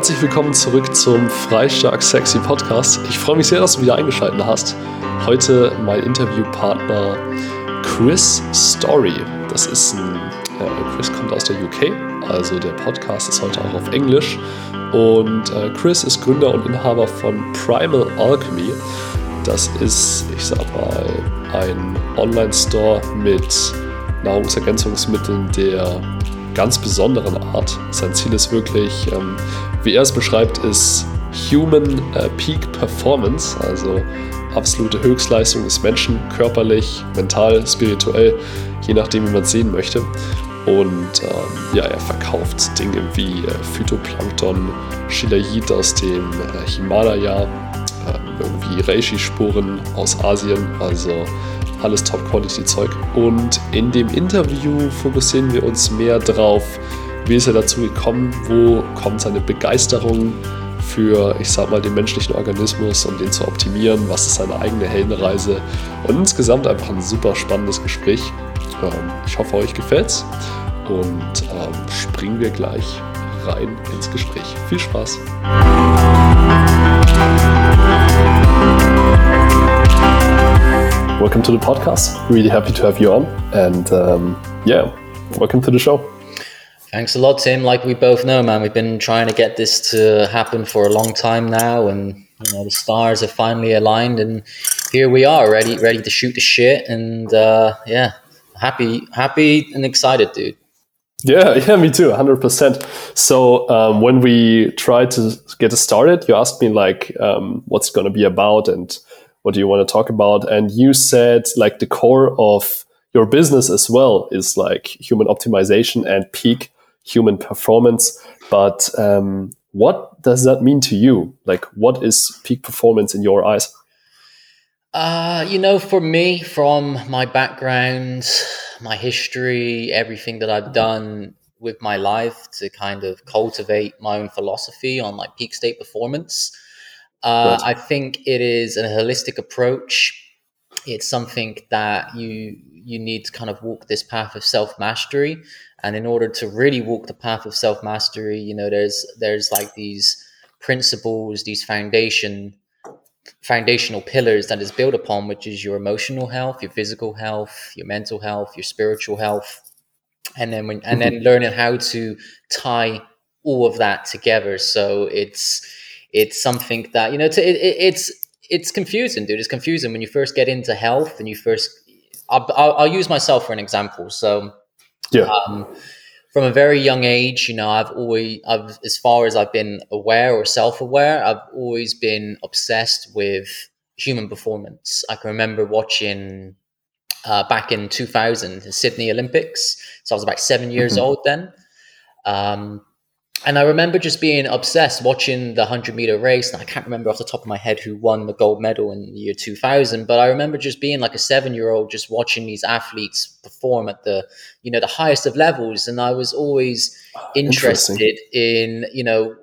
Herzlich willkommen zurück zum Freistark Sexy Podcast. Ich freue mich sehr, dass du wieder eingeschaltet hast. Heute mein Interviewpartner Chris Story. Das ist ein, äh, Chris kommt aus der UK, also der Podcast ist heute auch auf Englisch. Und äh, Chris ist Gründer und Inhaber von Primal Alchemy. Das ist, ich sag mal, ein Online-Store mit Nahrungsergänzungsmitteln der ganz besonderen Art. Sein Ziel ist wirklich, ähm, wie er es beschreibt, ist Human äh, Peak Performance, also absolute Höchstleistung des Menschen, körperlich, mental, spirituell, je nachdem, wie man es sehen möchte. Und ähm, ja, er verkauft Dinge wie äh, Phytoplankton, Shilajit aus dem äh, Himalaya, äh, irgendwie Reishi-Spuren aus Asien, also alles Top-Quality-Zeug. Und in dem Interview fokussieren wir uns mehr drauf, wie ist er dazu gekommen, wo kommt seine Begeisterung für, ich sag mal, den menschlichen Organismus und den zu optimieren, was ist seine eigene Heldenreise und insgesamt einfach ein super spannendes Gespräch. Ähm, ich hoffe, euch gefällt's und ähm, springen wir gleich rein ins Gespräch. Viel Spaß! Welcome to the podcast. Really happy to have you on. And um, yeah, welcome to the show. Thanks a lot, Tim. Like we both know, man, we've been trying to get this to happen for a long time now, and you know the stars have finally aligned, and here we are, ready, ready to shoot the shit, and uh, yeah, happy, happy, and excited, dude. Yeah, yeah, me too, hundred percent. So um, when we tried to get it started, you asked me like, um, what's going to be about, and what do you want to talk about? And you said like the core of your business as well is like human optimization and peak human performance. But um, what does that mean to you? Like, what is peak performance in your eyes? Uh, you know, for me, from my background, my history, everything that I've done with my life to kind of cultivate my own philosophy on like peak state performance uh, I think it is a holistic approach. It's something that you you need to kind of walk this path of self mastery, and in order to really walk the path of self mastery, you know, there's there's like these principles, these foundation foundational pillars that is built upon, which is your emotional health, your physical health, your mental health, your spiritual health, and then when and then mm-hmm. learning how to tie all of that together. So it's it's something that you know it's it, it's it's confusing, dude. It's confusing when you first get into health and you first. I'll, I'll, I'll use myself for an example. So, yeah. Um, from a very young age, you know, I've always, I've, as far as I've been aware or self-aware, I've always been obsessed with human performance. I can remember watching uh, back in 2000 the Sydney Olympics. So I was about seven years mm-hmm. old then. Um, and I remember just being obsessed watching the 100 meter race. And I can't remember off the top of my head who won the gold medal in the year 2000, but I remember just being like a seven year old, just watching these athletes perform at the, you know, the highest of levels. And I was always oh, interested in, you know,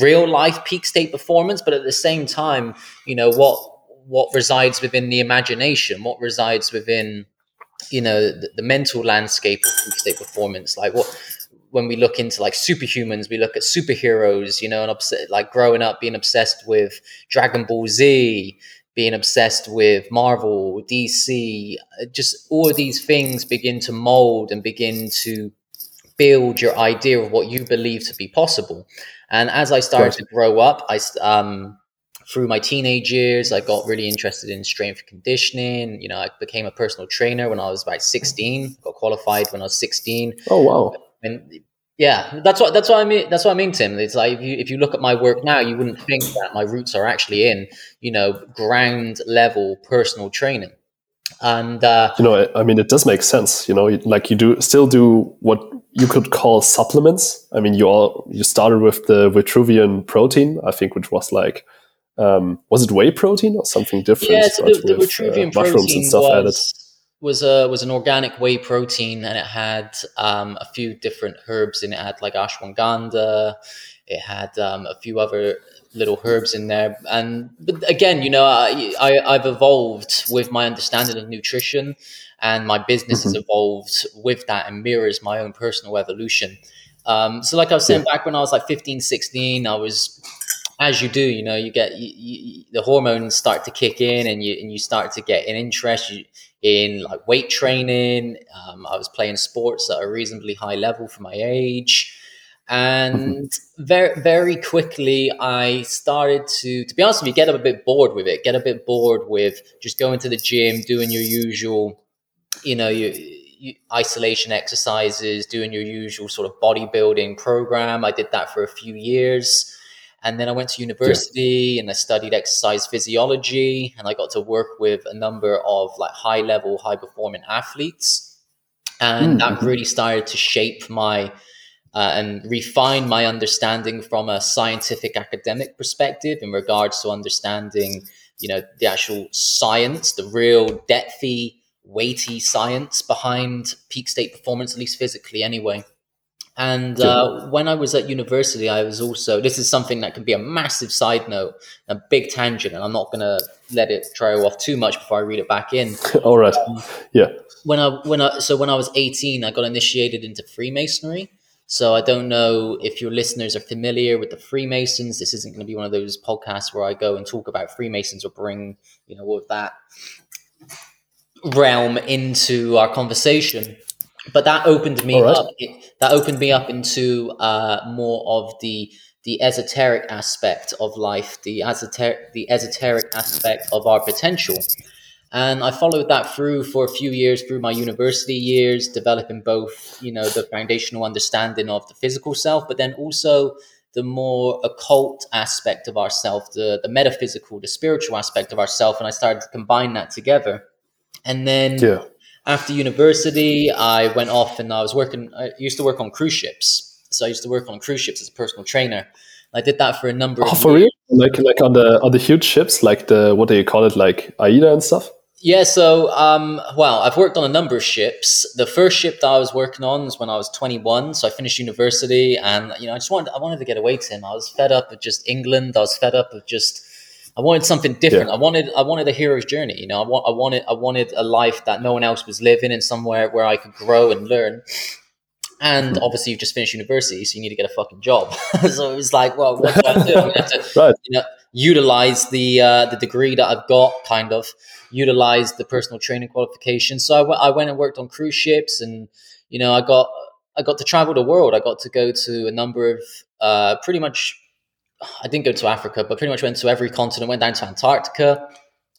real life peak state performance, but at the same time, you know, what, what resides within the imagination, what resides within, you know, the, the mental landscape of peak state performance. Like what, when we look into like superhumans, we look at superheroes, you know, and upset, like growing up being obsessed with Dragon Ball Z, being obsessed with Marvel, DC, just all of these things begin to mold and begin to build your idea of what you believe to be possible. And as I started to grow up, I um, through my teenage years, I got really interested in strength conditioning. You know, I became a personal trainer when I was about 16, got qualified when I was 16. Oh, wow. And yeah, that's what that's what I mean. That's what I mean, Tim. It's like if you if you look at my work now, you wouldn't think that my roots are actually in you know ground level personal training. And uh, you know, I mean, it does make sense. You know, like you do still do what you could call supplements. I mean, you all you started with the Vitruvian protein, I think, which was like um, was it whey protein or something different? Yeah, so the, the Vitruvian uh, mushrooms and stuff was, added was a was an organic whey protein, and it had um, a few different herbs in it. it had like ashwagandha. It had um, a few other little herbs in there, and but again, you know, I, I have evolved with my understanding of nutrition, and my business mm-hmm. has evolved with that and mirrors my own personal evolution. Um, so, like I was saying, yeah. back when I was like 15, 16, I was, as you do, you know, you get you, you, the hormones start to kick in, and you and you start to get an interest in like weight training. Um, I was playing sports at a reasonably high level for my age, and mm-hmm. very very quickly I started to, to be honest with you, get a bit bored with it. Get a bit bored with just going to the gym, doing your usual, you know, you isolation exercises, doing your usual sort of bodybuilding program. I did that for a few years. And then I went to university yeah. and I studied exercise physiology and I got to work with a number of like high level, high performing athletes. And mm-hmm. that really started to shape my uh, and refine my understanding from a scientific academic perspective in regards to understanding, you know, the actual science, the real depthy weighty science behind peak state performance, at least physically, anyway. And uh, when I was at university, I was also, this is something that can be a massive side note, a big tangent, and I'm not going to let it trail off too much before I read it back in. All right. Um, yeah. When I, when I, so when I was 18, I got initiated into Freemasonry. So I don't know if your listeners are familiar with the Freemasons. This isn't going to be one of those podcasts where I go and talk about Freemasons or bring, you know, all of that realm into our conversation but that opened me right. up that opened me up into uh, more of the the esoteric aspect of life the esoteric the esoteric aspect of our potential and i followed that through for a few years through my university years developing both you know the foundational understanding of the physical self but then also the more occult aspect of ourself the, the metaphysical the spiritual aspect of ourself and i started to combine that together and then yeah. After university, I went off and I was working. I used to work on cruise ships, so I used to work on cruise ships as a personal trainer. I did that for a number. Oh, of for years. real? Like like on the on the huge ships, like the what do you call it, like Aida and stuff. Yeah, so um, well, I've worked on a number of ships. The first ship that I was working on was when I was 21, so I finished university, and you know, I just wanted I wanted to get away to him. I was fed up with just England. I was fed up with just I wanted something different. Yeah. I wanted I wanted a hero's journey. You know, I want I wanted I wanted a life that no one else was living in somewhere where I could grow and learn. And obviously, you've just finished university, so you need to get a fucking job. so it was like, well, what do I do? I have to, right. you know, utilize the uh, the degree that I've got, kind of utilize the personal training qualifications. So I, w- I went and worked on cruise ships, and you know, I got I got to travel the world. I got to go to a number of uh, pretty much I didn't go to Africa, but pretty much went to every continent. Went down to Antarctica.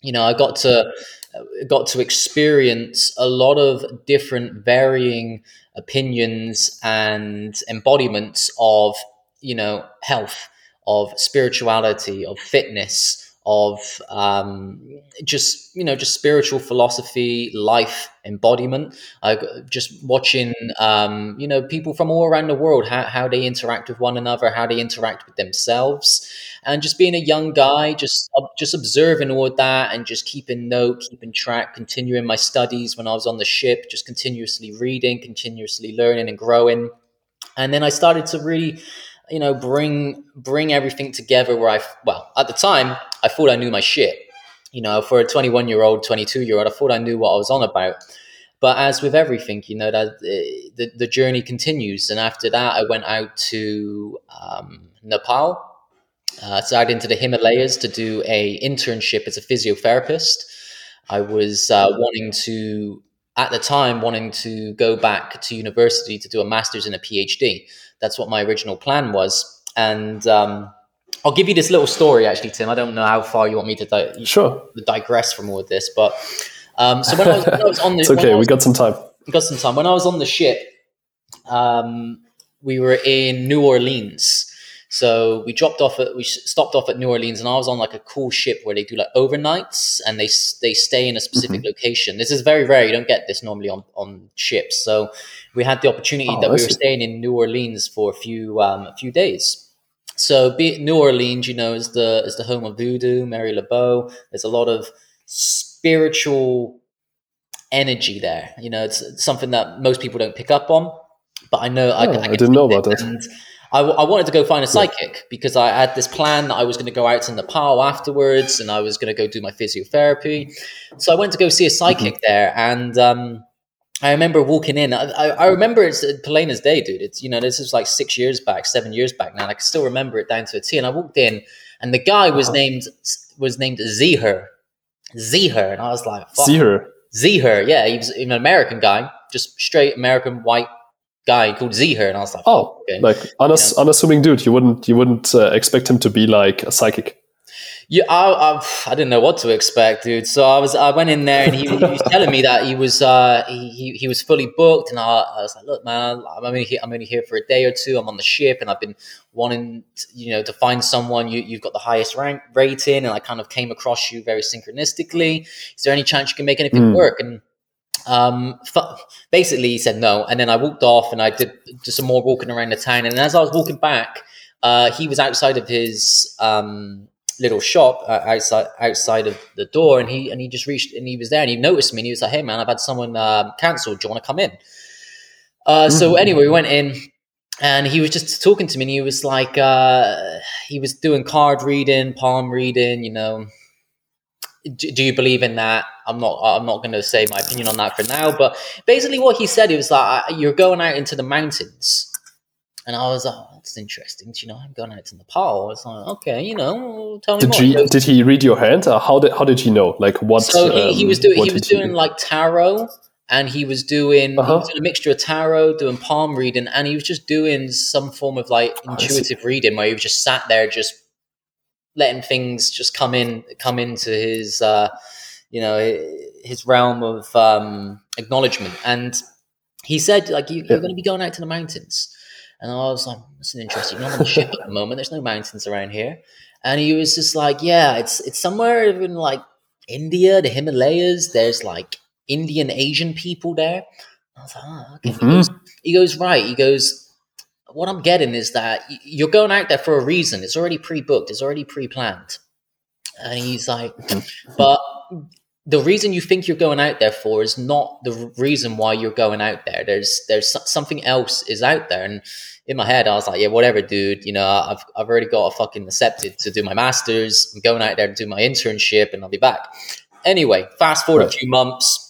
You know, I got to uh, got to experience a lot of different varying opinions and embodiments of you know health, of spirituality, of fitness, of um, just you know just spiritual philosophy, life embodiment. I just watching um, you know people from all around the world how how they interact with one another, how they interact with themselves, and just being a young guy, just uh, just observing all of that and just keeping note, keeping track, continuing my studies when I was on the ship, just continuously reading, continuously learning and growing, and then I started to really you know bring bring everything together where i well at the time i thought i knew my shit. You know for a 21 year old 22 year old i thought i knew what i was on about. But as with everything you know that eh, the, the journey continues. And after that i went out to um, nepal. Uh, started into the himalayas to do a internship as a physiotherapist. I was uh, wanting to at the time wanting to go back to university to do a master's and a phd that's what my original plan was. And um, I'll give you this little story, actually, Tim. I don't know how far you want me to di- sure digress from all of this, but um, so when I, was, when I was on the, it's okay. Was, we got some time. We got some time. When I was on the ship, um, we were in New Orleans. So we dropped off at we stopped off at New Orleans, and I was on like a cool ship where they do like overnights, and they they stay in a specific mm-hmm. location. This is very rare; you don't get this normally on on ships. So we had the opportunity oh, that we were staying in New Orleans for a few um, a few days. So be New Orleans, you know, is the is the home of voodoo, Marie Laveau. There's a lot of spiritual energy there. You know, it's something that most people don't pick up on, but I know oh, I, I, I didn't know about that. And I, I wanted to go find a psychic yeah. because I had this plan that I was going to go out to Nepal afterwards and I was going to go do my physiotherapy. So I went to go see a psychic mm-hmm. there, and um, I remember walking in. I, I, I remember it's plain as day, dude. It's you know this is like six years back, seven years back now. I can still remember it down to a T. And I walked in, and the guy was named was named Zeher, Zeher, and I was like, Fuck. See. Zeher. Yeah, he was an American guy, just straight American white guy called Zeher, and I was like, Oh, okay. like unass- Yeah. unassuming dude. You wouldn't you wouldn't uh, expect him to be like a psychic. Yeah, I, I, I didn't know what to expect, dude. So I was, I went in there, and he, he was telling me that he was, uh, he, he, was fully booked, and I, I was like, look, man, I'm only here, I'm only here for a day or two. I'm on the ship, and I've been wanting, to, you know, to find someone. You, you've got the highest rank rating, and I kind of came across you very synchronistically. Is there any chance you can make anything Mm. work? And um, fu- basically, he said no, and then I walked off, and I did just some more walking around the town, and as I was walking back, uh, he was outside of his um, little shop uh, outside outside of the door, and he and he just reached and he was there, and he noticed me, and he was like, "Hey, man, I've had someone um, cancelled. Do you want to come in?" Uh, so Mhm. anyway, we went in, and he was just talking to me, and he was like, uh, he was doing card reading, palm reading, you know. Do, do you believe in that? I'm not. I'm not going to say my opinion on that for now. But basically, what he said, he was like, "Uh, "You're going out into the mountains," and I was like, oh, "That's interesting." You know, I'm going out to Nepal. I was like, "Okay, you know, tell me Did more." he did he read your hand? Or how did how did he know? Like what? so he, he um, was doing he was doing like tarot and he was doing he Uh-huh. was doing a mixture of tarot doing palm reading and he was just doing some form of like see. intuitive reading where he was just sat there just letting things just come in come into his uh you know his realm of um acknowledgement and he said like you, you're Yeah. going to be going out to the mountains and i was like that's an interesting. I'm on the ship at the moment. There's no mountains around here. And he was just like yeah it's it's somewhere in like india the himalayas. There's like indian asian people there. I was like oh, okay. He, Mhm. goes, he goes right. He goes what i'm getting is that you're going out there for a reason. It's already pre-booked. It's already pre-planned. And he's like Mhm. but the reason you think you're going out there for is not the reason why you're going out there. There's there's something else is out there, and in my head I was like, yeah, whatever, dude. You know, I've I've already got a fucking accepted to do my masters. I'm going out there to do my internship, and I'll be back. Anyway, fast forward Right. a few months.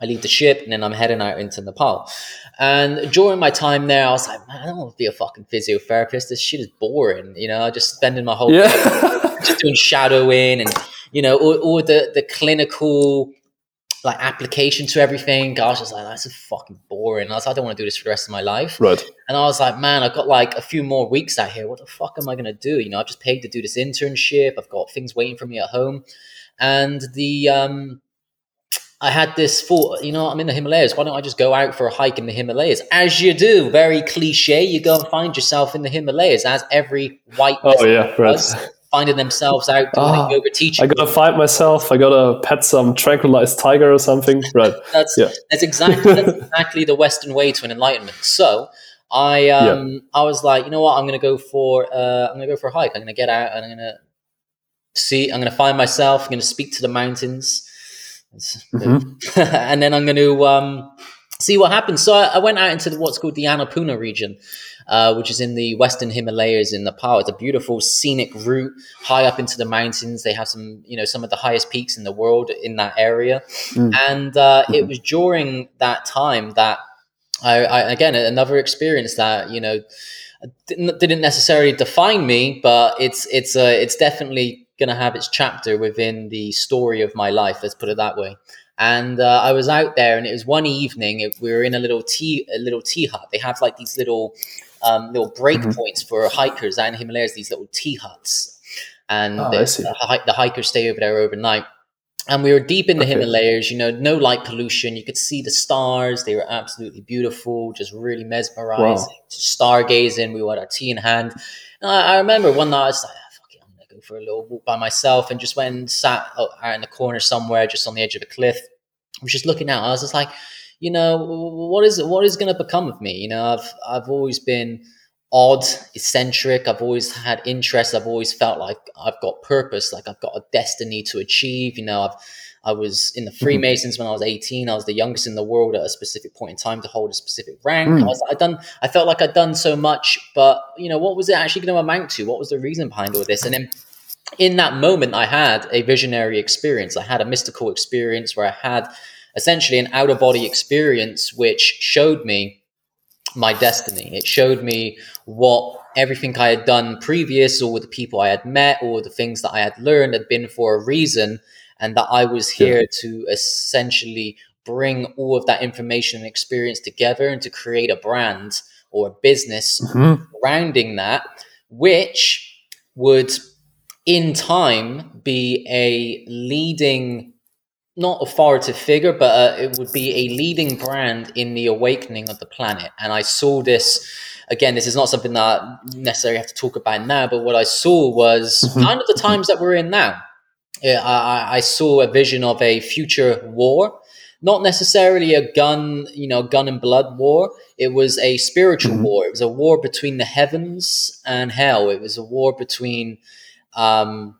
I leave the ship, and then I'm heading out into Nepal. And during my time there, I was like, man, I don't want to be a fucking physiotherapist. This shit is boring. You know, I just spending my whole Yeah. Just doing shadowing and you know all, all the the clinical like application to everything. I was like, that's fucking boring. I was like, I don't want to do this for the rest of my life. right. And I was like, man, I've got like a few more weeks out here. What the fuck am I gonna do? You know, I've just paid to do this internship. I've got things waiting for me at home, and the um. I had this thought, you know, I'm in the Himalayas. Why don't I just go out for a hike in the Himalayas? As you do, very cliche. You go and find yourself in the Himalayas, as every white Oh yeah. Right. does, finding themselves out doing Ah, yoga teaching. I gotta find myself. I gotta pet some tranquilized tiger or something. Right. That's Yeah. that's exactly that's exactly the Western way to an enlightenment. So I um I was like, you know what, I'm gonna go for uh I'm gonna go for a hike. I'm gonna get out and I'm gonna see I'm gonna find myself, I'm gonna speak to the mountains. Mhm. and then I'm gonna um see what happens. So I, I went out into the, what's called the Annapurna region. Uh, which is in the western Himalayas in Nepal. It's a beautiful scenic route high up into the mountains. They have some, you know, some of the highest peaks in the world in that area. Mm. And uh, it Mhm. was during that time that I, I, again, another experience that, you know, didn't, didn't necessarily define me, but it's, it's, uh, it's definitely going to have its chapter within the story of my life. Let's put it that way. And uh, I was out there, and it was one evening. It, we were in a little tea, a little tea hut. They have like these little, um, little break Mhm. points for hikers out in Himalayas. These little tea huts, and Oh, the, the, the hikers stay over there overnight. And we were deep in the Okay. Himalayas. You know, no light pollution. You could see the stars. They were absolutely beautiful, just really mesmerizing. Just stargazing. We had our tea in hand. And I, I remember one night I was like, "Ah, fuck it, I'm gonna go for a little walk by myself, and just went and sat out out in the corner somewhere, just on the edge of a cliff. I was just looking out. I was just like, you know, what is what is going to become of me? You know, I've I've always been odd, eccentric. I've always had interests. I've always felt like I've got purpose, like I've got a destiny to achieve. You know, I've I was in the Freemasons when I was 18. I was the youngest in the world at a specific point in time to hold a specific rank. Mm. I was I done I felt like I'd done so much, but you know, what was it actually going to amount to? What was the reason behind all this? And then in that moment, I had a visionary experience. I had a mystical experience where I had essentially an out of body experience, which showed me my destiny. It showed me what everything I had done previous, or the people I had met, or the things that I had learned had been for a reason, and that I was here yeah. to essentially bring all of that information and experience together and to create a brand or a business mm-hmm. surrounding that, which would in time be a leading not authoritative figure, but uh, it would be a leading brand in the awakening of the planet. And I saw this again. This is not something that I necessarily have to talk about now, but what I saw was mm-hmm. kind of the times that we're in now. I, I saw a vision of a future war not necessarily a gun, you know, gun and blood war. It was a spiritual mm-hmm. war. It was a war between the heavens and hell. It was a war between um,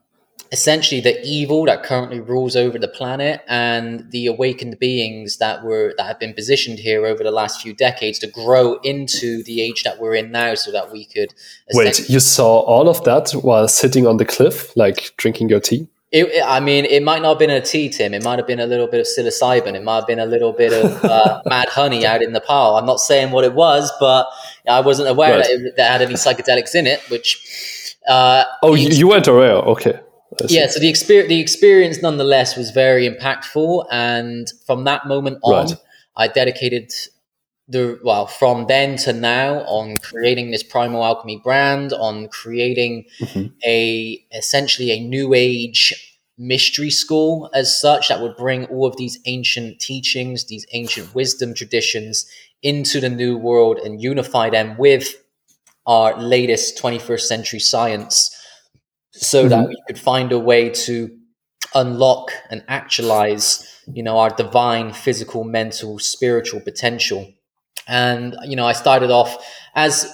essentially the evil that currently rules over the planet and the awakened beings that were that have been positioned here over the last few decades to grow into the age that we're in now so that we could wait you saw all of that while sitting on the cliff like drinking your tea it, I mean, it might not have been a tea, Tim. It might have been a little bit of psilocybin. It might have been a little bit of uh, mad honey out in Nepal. I'm not saying what it was, but I wasn't aware right. that it that had any psychedelics in it. Which uh, oh, you, you weren't aware? Okay. Yeah, so the experience, the experience, nonetheless, was very impactful, and from that moment on, right. I dedicated the well from then to now on creating this primal alchemy brand on creating mm-hmm. a essentially a new age mystery school as such that would bring all of these ancient teachings these ancient wisdom traditions into the new world and unify them with our latest 21st century science so mm-hmm. that we could find a way to unlock and actualize you know our divine physical mental spiritual potential and you know i started off as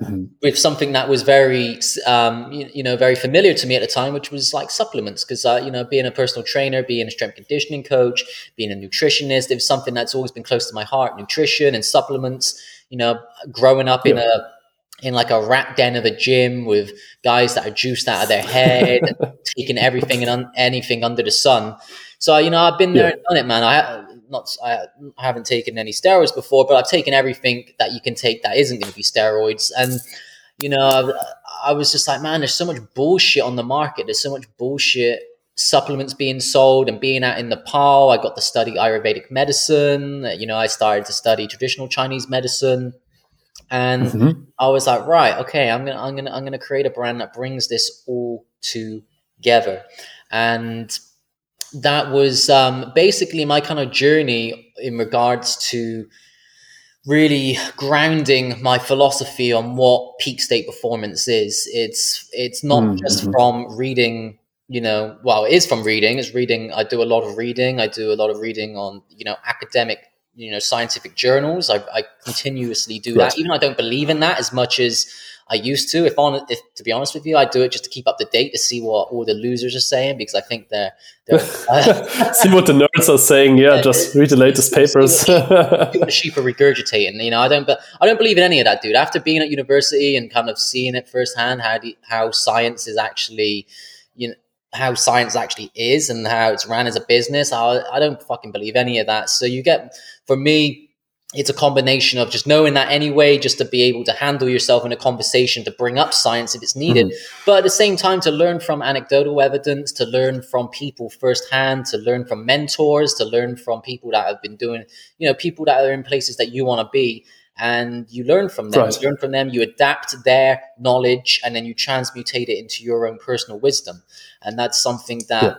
mm-hmm. with something that was very um, you, you, know very familiar to me at the time which was like supplements because uh, you know being a personal trainer being a strength conditioning coach being a nutritionist it was something that's always been close to my heart nutrition and supplements you know growing up yeah. in a in like a rat den of a gym with guys that are juiced out of their head taking everything and un- anything under the sun so you know i've been there yeah. and done it man i not I haven't taken any steroids before, but I've taken everything that you can take that isn't going to be steroids. And you know, I, I was just like, man, there's so much bullshit on the market. There's so much bullshit supplements being sold and being out in Nepal. I got to study Ayurvedic medicine. You know, I started to study traditional Chinese medicine. And mm-hmm. I was like, right, okay, I'm gonna, I'm gonna, I'm gonna create a brand that brings this all together. And that was um, basically my kind of journey in regards to really grounding my philosophy on what peak state performance is. It's it's not mm-hmm. just from reading, you know, well, it is from reading. It's reading. I do a lot of reading. I do a lot of reading on you know academic, you know, scientific journals. I, I continuously do right. that, even I don't believe in that as much as I used to. If on, if to be honest with you, I do it just to keep up to date to see what all the losers are saying because I think they're, they're uh, see what the nerds are saying. Yeah, just read the latest papers. What, sheep are regurgitating. You know, I don't, but I don't believe in any of that, dude. After being at university and kind of seeing it firsthand, how how science is actually, how science actually is and how it's ran as a business. I, I don't fucking believe any of that. So you get, for me, it's a combination of just knowing that anyway, just to be able to handle yourself in a conversation, to bring up science if it's needed, mm-hmm. but at the same time to learn from anecdotal evidence, to learn from people firsthand, to learn from mentors, to learn from people that have been doing, you know, people that are in places that you want to be. And you learn from them, right. you learn from them, you adapt their knowledge, and then you transmutate it into your own personal wisdom. And that's something that yeah.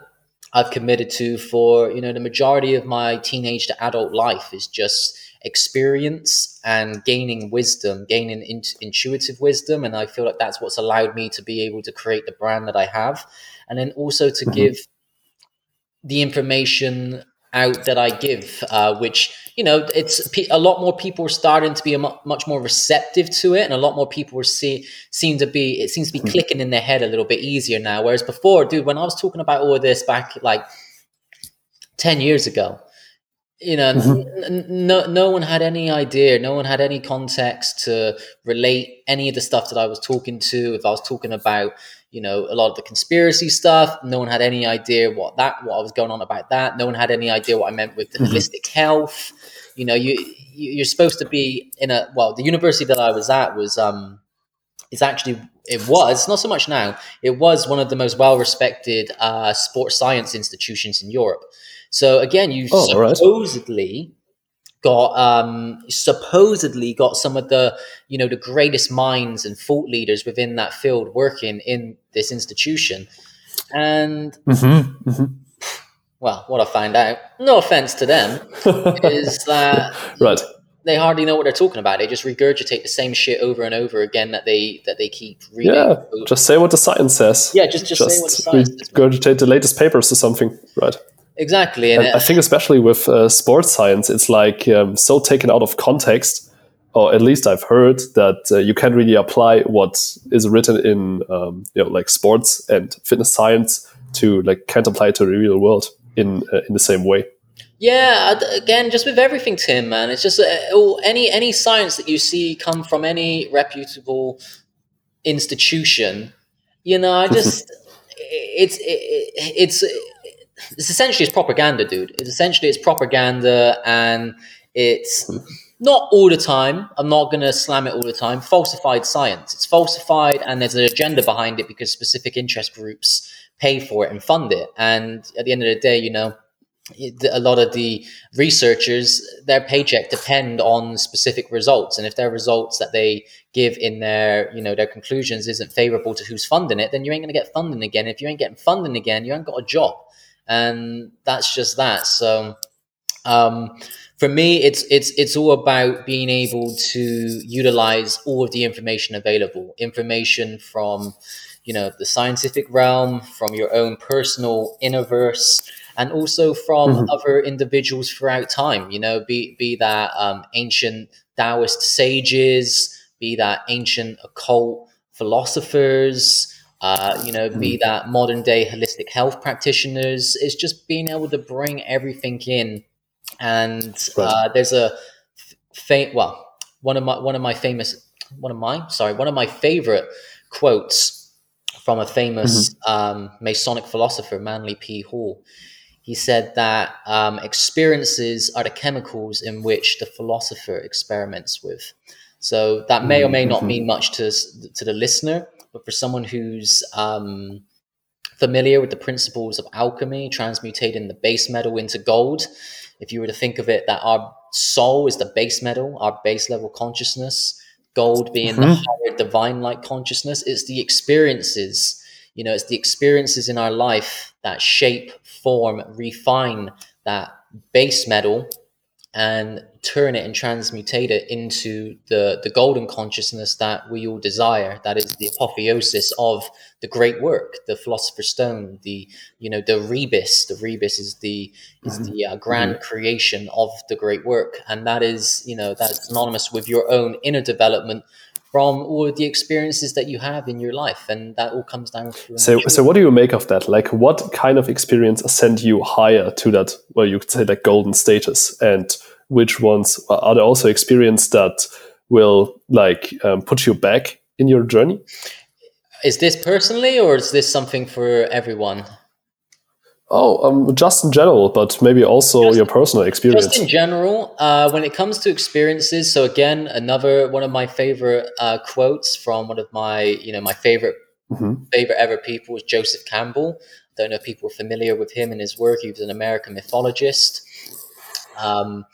I've committed to for, you know, the majority of my teenage to adult life is just experience and gaining wisdom, gaining in- intuitive wisdom. And I feel like that's what's allowed me to be able to create the brand that I have. And then also to mm-hmm. give the information out that I give, uh, which, you know, it's a lot more people are starting to be much more receptive to it. And a lot more people are see, seem to be, it seems to be mm-hmm. clicking in their head a little bit easier now. Whereas before, dude, when I was talking about all of this back like 10 years ago, you know mm-hmm. n- no no one had any idea no one had any context to relate any of the stuff that i was talking to if i was talking about you know a lot of the conspiracy stuff. No one had any idea what that what I was going on about that. No one had any idea what I meant with the Mhm. holistic health. You know, you you- you're supposed to be in a well, the university that I was at was um, it's actually it was not so much now. It was one of the most well respected uh, sports science institutions in Europe. So again, you Oh, all right. Got um, supposedly got some of the you know the greatest minds and thought leaders within that field working in this institution, and Mm-hmm. Mm-hmm. well, what I found out, no offense to them, is that right. they hardly know what they're talking about. They just regurgitate the same shit over and over again that they that they keep reading. Yeah. Just say what the science says. yeah, just just, say what the science regurgitate the latest papers or something. Right. Exactly, and And I think especially with uh, sports science, it's like um, so taken out of context, or at least I've heard that uh, you can't really apply what is written in um, you know like sports and fitness science to like can't apply it to the real world in uh, in the same way. yeah, again, just with everything, Tim, man, it's just uh, any any science that you see come from any reputable institution. You know, I just it's it, it's it's essentially it's propaganda, dude. It's essentially it's propaganda, and it's not all the time. I'm not going to slam it all the time. Falsified science. It's falsified, and there's an agenda behind it because specific interest groups pay for it and fund it. And at the end of the day, you know, a lot of the researchers, their paycheck depend on specific results, and if their results that they give in their, you know, their conclusions isn't favorable to who's funding it, then you ain't going to get funding again. If you ain't getting funding again, you ain't got a job, and that's just that. So. Um, for me it's it's it's all about being able to utilize all of the information available information from you know the scientific realm from your own personal innerverse and also from Mhm. other individuals throughout time you know be be that um, ancient taoist sages be that ancient occult philosophers uh, you know, be that modern day holistic health practitioners. It's just being able to bring everything in and Right. uh, there's a fa- well one of my one of my famous one of my sorry one of my favorite quotes from a famous um, Masonic philosopher Manly P Hall. He said that um, experiences are the chemicals in which the philosopher experiments with. So that may or may not Mhm. mean much to to the listener, but for someone who's um, familiar with the principles of alchemy, transmutating the base metal into gold. If you were to think of it, that our soul is the base metal, our base level consciousness, gold being the Mhm. higher divine like consciousness, it's the experiences, you know, it's the experiences in our life that shape, form, refine that base metal and turn it and transmutate it into the, the golden consciousness that we all desire. That is the apotheosis of the great work, the philosopher's stone, the you know the rebis. The rebis is the is the uh, grand creation of the great work, and that is you know that's synonymous with your own inner development from all of the experiences that you have in your life, and that all comes down through. So, so what do you make of that? Like, what kind of experience sent you higher to that? Well, you could say that golden status, and which ones are there also experience that will like um, put you back in your journey? is this personally, or is this something for everyone? Oh, um, just in general, but maybe also Just- your personal experience. Just in general, uh, when it comes to experiences, so again, another one of my favorite uh, quotes from one of my, you know, my favorite Mhm. favorite ever people was Joseph Campbell. I don't know if people are familiar with him and his work. He was an American mythologist, um,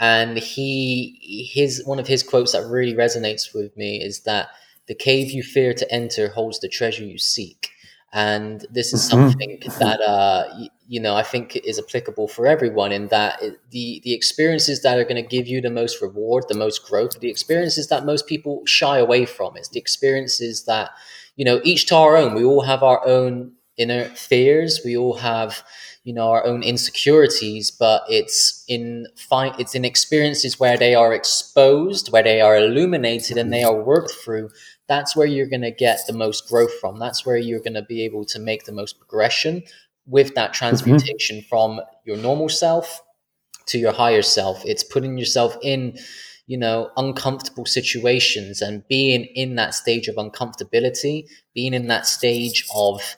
and he his one of his quotes that really resonates with me is that the cave you fear to enter holds the treasure you seek. And this is Mhm. something that uh, you know I think is applicable for everyone. In that it, the the experiences that are going to give you the most reward, the most growth, the experiences that most people shy away from. It's the experiences that you know each to our own. We all have our own inner fears. We all have you know our own insecurities but it's in fi- it's in experiences where they are exposed where they are illuminated and they are worked through that's where you're going to get the most growth from. That's where you're going to be able to make the most progression with that mm-hmm. transmutation from your normal self to your higher self. It's putting yourself in you know, uncomfortable situations and being in that stage of uncomfortability, being in that stage of,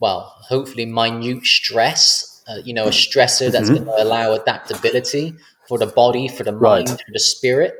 well, hopefully minute stress, uh, you know, a stressor that's mm-hmm. going to allow adaptability for the body, for the mind, right. for the spirit.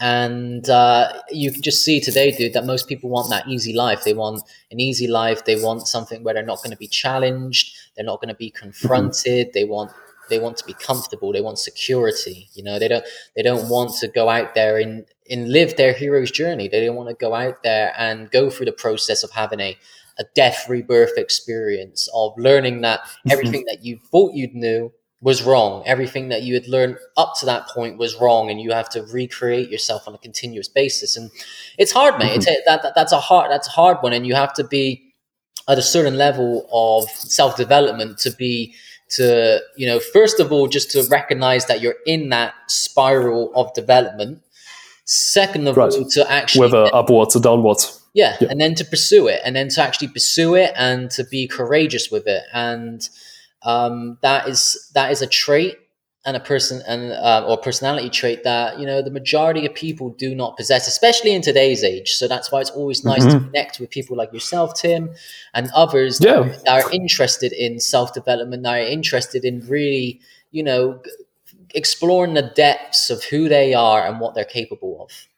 And uh, you can just see today, dude, that most people want that easy life. They want an easy life. They want something where they're not going to be challenged. They're not going to be mm-hmm. confronted. Mm-hmm. They want they want to be comfortable they want security you know they don't they don't want to go out there and and live their hero's journey they don't want to go out there and go through the process of having a a death rebirth experience of learning that mm-hmm. everything that you thought you'd knew was wrong everything that you had learned up to that point was wrong and you have to recreate yourself on a continuous basis and it's hard mate mm-hmm. it's a, that, that that's a hard that's a hard one and you have to be at a certain level of self-development to be to you know first of all just to recognize that you're in that spiral of development second of right. all to actually whether upwards or downwards yeah, yeah, and then to pursue it and then to actually pursue it and to be courageous with it and um, that is that is a trait and a person and uh, or personality trait that you know the majority of people do not possess especially in today's age so that's why it's always nice mm-hmm. to connect with people like yourself tim and others yeah. that are interested in self-development that are interested in really you know exploring the depths of who they are and what they're capable of.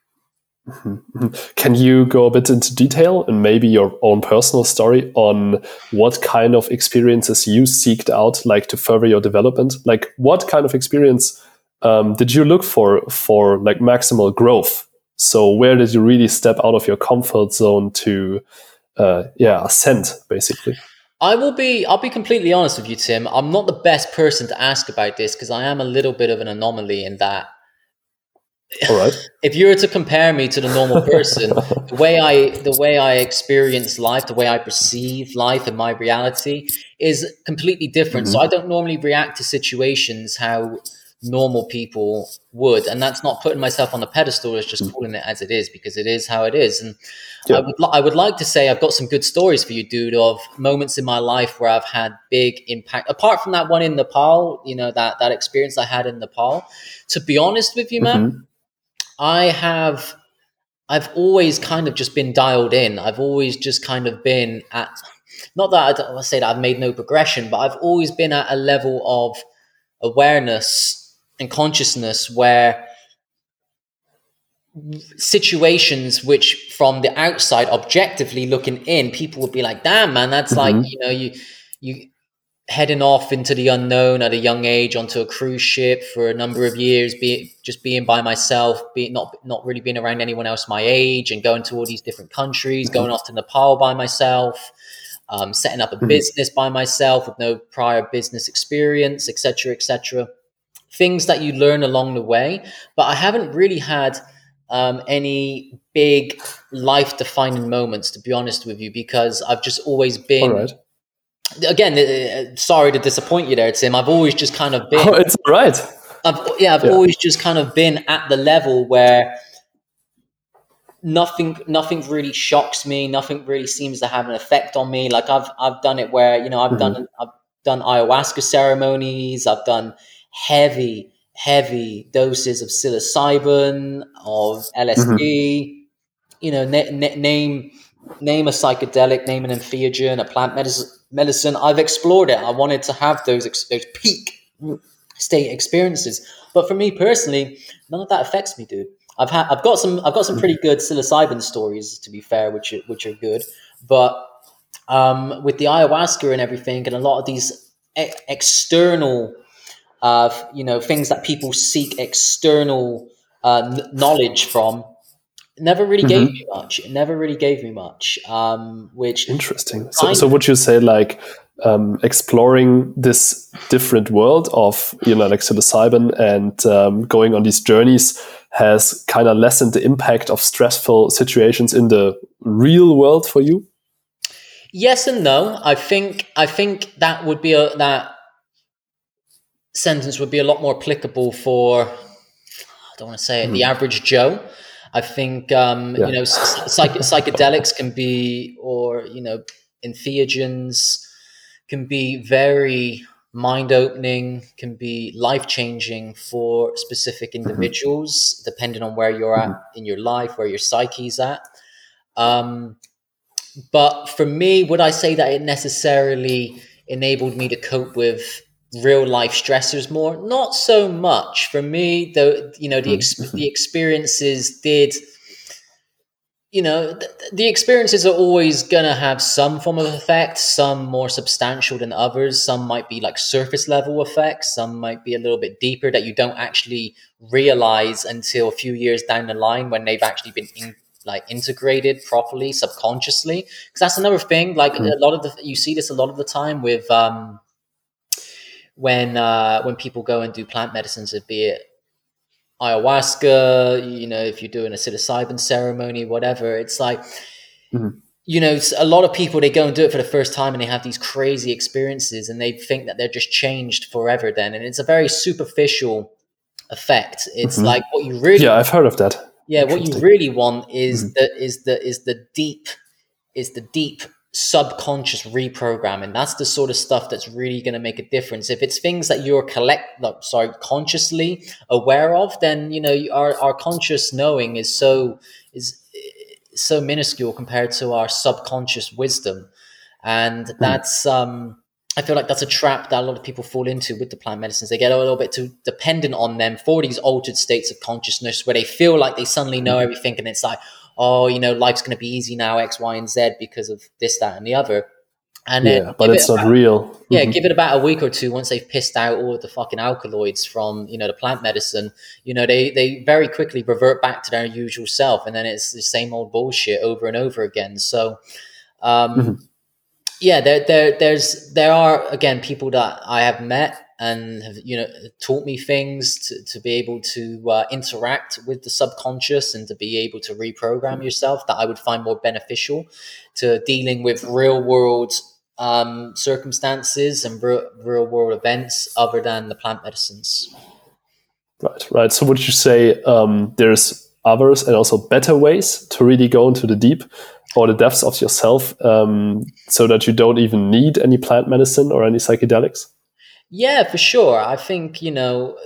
Can you go a bit into detail and maybe your own personal story on what kind of experiences you seeked out, like to further your development? Like, what kind of experience um, did you look for for like maximal growth? So, where did you really step out of your comfort zone to, uh, yeah, ascend basically? I will be. I'll be completely honest with you, Tim. I'm not the best person to ask about this because I am a little bit of an anomaly in that all right. if you were to compare me to the normal person, the way I the way I experience life, the way I perceive life and my reality is completely different. Mm-hmm. So I don't normally react to situations how normal people would, and that's not putting myself on a pedestal. It's just mm-hmm. calling it as it is because it is how it is. And yeah. I would I would like to say I've got some good stories for you, dude, of moments in my life where I've had big impact. Apart from that one in Nepal, you know that that experience I had in Nepal. To be honest with you, man. Mm-hmm I have I've always kind of just been dialed in. I've always just kind of been at not that I don't say that I've made no progression, but I've always been at a level of awareness and consciousness where situations which from the outside objectively looking in people would be like damn man that's mm-hmm. like you know you you heading off into the unknown at a young age onto a cruise ship for a number of years, be just being by myself, being not not really being around anyone else my age, and going to all these different countries, mm-hmm. going off to Nepal by myself, um, setting up a mm-hmm. business by myself with no prior business experience, etc., etc. Things that you learn along the way, but I haven't really had um, any big life defining moments, to be honest with you, because I've just always been again, uh, sorry to disappoint you there, Tim. I've always just kind of been. Oh, it's right. I've, yeah, I've yeah. always just kind of been at the level where nothing, nothing really shocks me. Nothing really seems to have an effect on me. Like I've, I've done it where you know I've mm-hmm. done, I've done ayahuasca ceremonies. I've done heavy, heavy doses of psilocybin, of LSD. Mm-hmm. You know, na- na- name name a psychedelic, name an entheogen, a plant medicine medicine. I've explored it. I wanted to have those those peak state experiences. But for me personally, none of that affects me, dude. I've had I've got some I've got some pretty good psilocybin stories to be fair, which are, which are good. But um, with the ayahuasca and everything, and a lot of these e- external, uh, you know, things that people seek external uh, knowledge from, never really mm-hmm. gave me much. It never really gave me much. Um, which interesting. So, so would you say like um, exploring this different world of you know like psilocybin and um, going on these journeys has kind of lessened the impact of stressful situations in the real world for you? Yes and no. I think I think that would be a that sentence would be a lot more applicable for I don't want to say it, mm. the average Joe. I think um, yeah. you know psych- psychedelics can be, or you know, entheogens can be very mind opening, can be life changing for specific Mm-hmm. individuals, depending on where you're at in your life, where your psyche's at. Um, but for me, would I say that it necessarily enabled me to cope with real life stressors more? Not so much. For me, though, you know, the ex- the experiences did. You know, th- the experiences are always going to have some form of effect, some more substantial than others. Some might be like surface level effects, some might be a little bit deeper that you don't actually realize until a few years down the line when they've actually been in, like integrated properly subconsciously because that's another thing like a lot of the you see this a lot of the time with um when uh when people go and do plant medicines be it ayahuasca you know if you're doing a psilocybin ceremony whatever it's like Mhm. you know a lot of people they go and do it for the first time and they have these crazy experiences and they think that they're just changed forever then and it's a very superficial effect it's Mhm. like what you really Yeah, I've heard of that. yeah, what you really want is the is the is the deep is the deep subconscious reprogramming. That's the sort of stuff that's really going to make a difference. If it's things that you're collect, no, sorry, consciously aware of, then you know our our conscious knowing is so is so minuscule compared to our subconscious wisdom, and that's um. I feel like that's a trap that a lot of people fall into with the plant medicines. They get a little bit too dependent on them for these altered states of consciousness where they feel like they suddenly know everything and it's like, oh, you know, life's going to be easy now, X, Y, and Z because of this, that, and the other. And then Yeah, but it's it not about- real. yeah, Mhm. give it about a week or two once they've pissed out all of the fucking alkaloids from you know the plant medicine. You know they they very quickly revert back to their usual self, and then it's the same old bullshit over and over again. So, um, Mhm. yeah, there there there's there are again people that I have met and have you know taught me things to, to be able to uh, interact with the subconscious and to be able to reprogram yourself that I would find more beneficial to dealing with real world um, circumstances and real, real world events other than the plant medicines. Right, right. So would you say um, there's others and also better ways to really go into the deep or the depths of yourself um, so that you don't even need any plant medicine or any psychedelics? Yeah, for sure. I think, you know,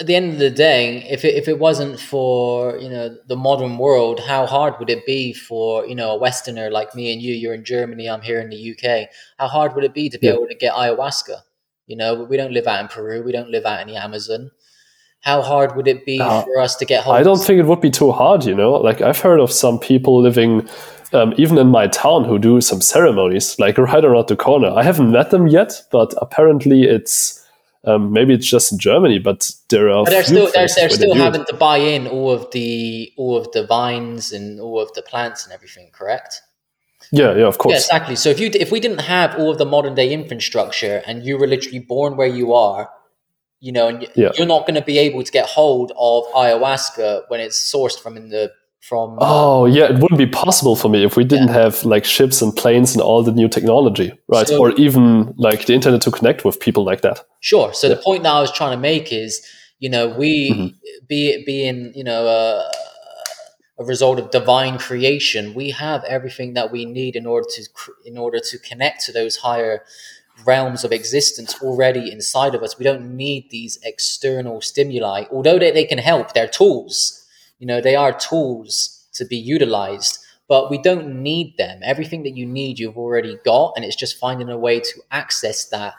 at the end of the day, if it, if it wasn't for, you know, the modern world, how hard would it be for, you know, a Westerner like me and you? You're in Germany, I'm here in the UK. How hard would it be to be Yeah. able to get ayahuasca? You know, we don't live out in Peru, we don't live out in the Amazon. How hard would it be Uh, for us to get hold I don't think it would be too hard, you know? Like, I've heard of some people living um, even in my town who do some ceremonies, like right around the corner. I haven't met them yet, but apparently it's. Um, maybe it's just in Germany, but there are. But they're still they're, they're they still it. having to buy in all of the all of the vines and all of the plants and everything, correct? Yeah, yeah, of course. Yeah, exactly. So if you if we didn't have all of the modern day infrastructure and you were literally born where you are, you know, and Yeah. you're not going to be able to get hold of ayahuasca when it's sourced from in the from. uh, Oh yeah, it wouldn't be possible for me if we didn't have like ships and planes and all the new technology, right? So- or even like the internet to connect with people like that. Sure. So the point that I was trying to make is, you know, we Mhm. be it being, you know, a, a result of divine creation, we have everything that we need in order to in order to connect to those higher realms of existence already inside of us. We don't need these external stimuli, although they, they can help. They're tools. You know, they are tools to be utilized, but we don't need them. Everything that you need, you've already got, and it's just finding a way to access that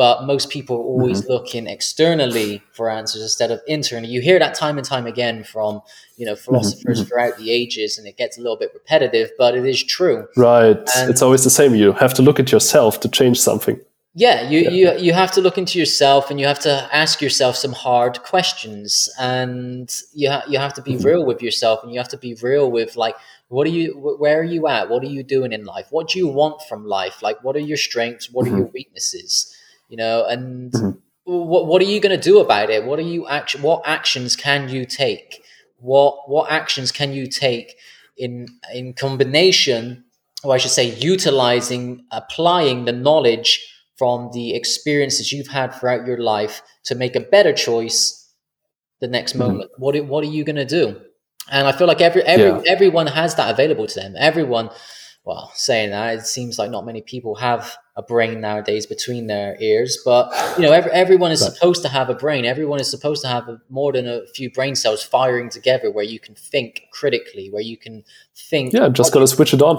but most people are always looking externally for answers instead of internally. You hear that time and time again from you know philosophers mhm. throughout the ages, and it gets a little bit repetitive, but it is true. Right. And- it's always the same. You have to look at yourself to change something. Yeah, you, you you have to look into yourself, and you have to ask yourself some hard questions, and you ha- you have to be Mhm. real with yourself, and you have to be real with like what are you where are you at? What are you doing in life? What do you want from life? Like what are your strengths? What are your weaknesses? You know and Mhm. what, what are you going to do about it? What are you act- what actions can you take? What what actions can you take in in combination or i should say utilizing applying the knowledge from the experiences you've had throughout your life to make a better choice the next Mhm. moment what are- what are you going to do and i feel like every every Yeah. everyone has that available to them everyone well, saying that, it seems like not many people have a brain nowadays between their ears. But you know, every, everyone is right. supposed to have a brain. Everyone is supposed to have a, more than a few brain cells firing together, where you can think critically, where you can think. Yeah, just got to switch it on.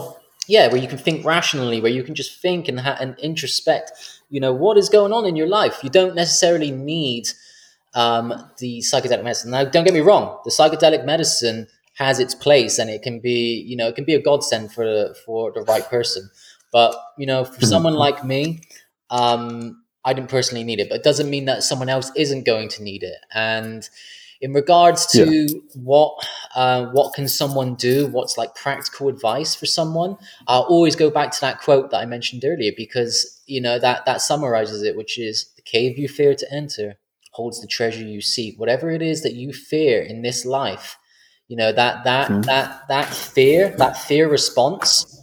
Yeah, where you can think rationally, where you can just think and ha- and introspect. You know what is going on in your life. You don't necessarily need um, the psychedelic medicine. Now, don't get me wrong. The psychedelic medicine has its place and it can be you know it can be a godsend for for the right person but you know for mm-hmm. someone like me um i didn't personally need it but it doesn't mean that someone else isn't going to need it and in regards to yeah. what uh, what can someone do what's like practical advice for someone i'll always go back to that quote that i mentioned earlier because you know that that summarizes it which is the cave you fear to enter holds the treasure you seek whatever it is that you fear in this life you know that that mm. that that fear, that fear response.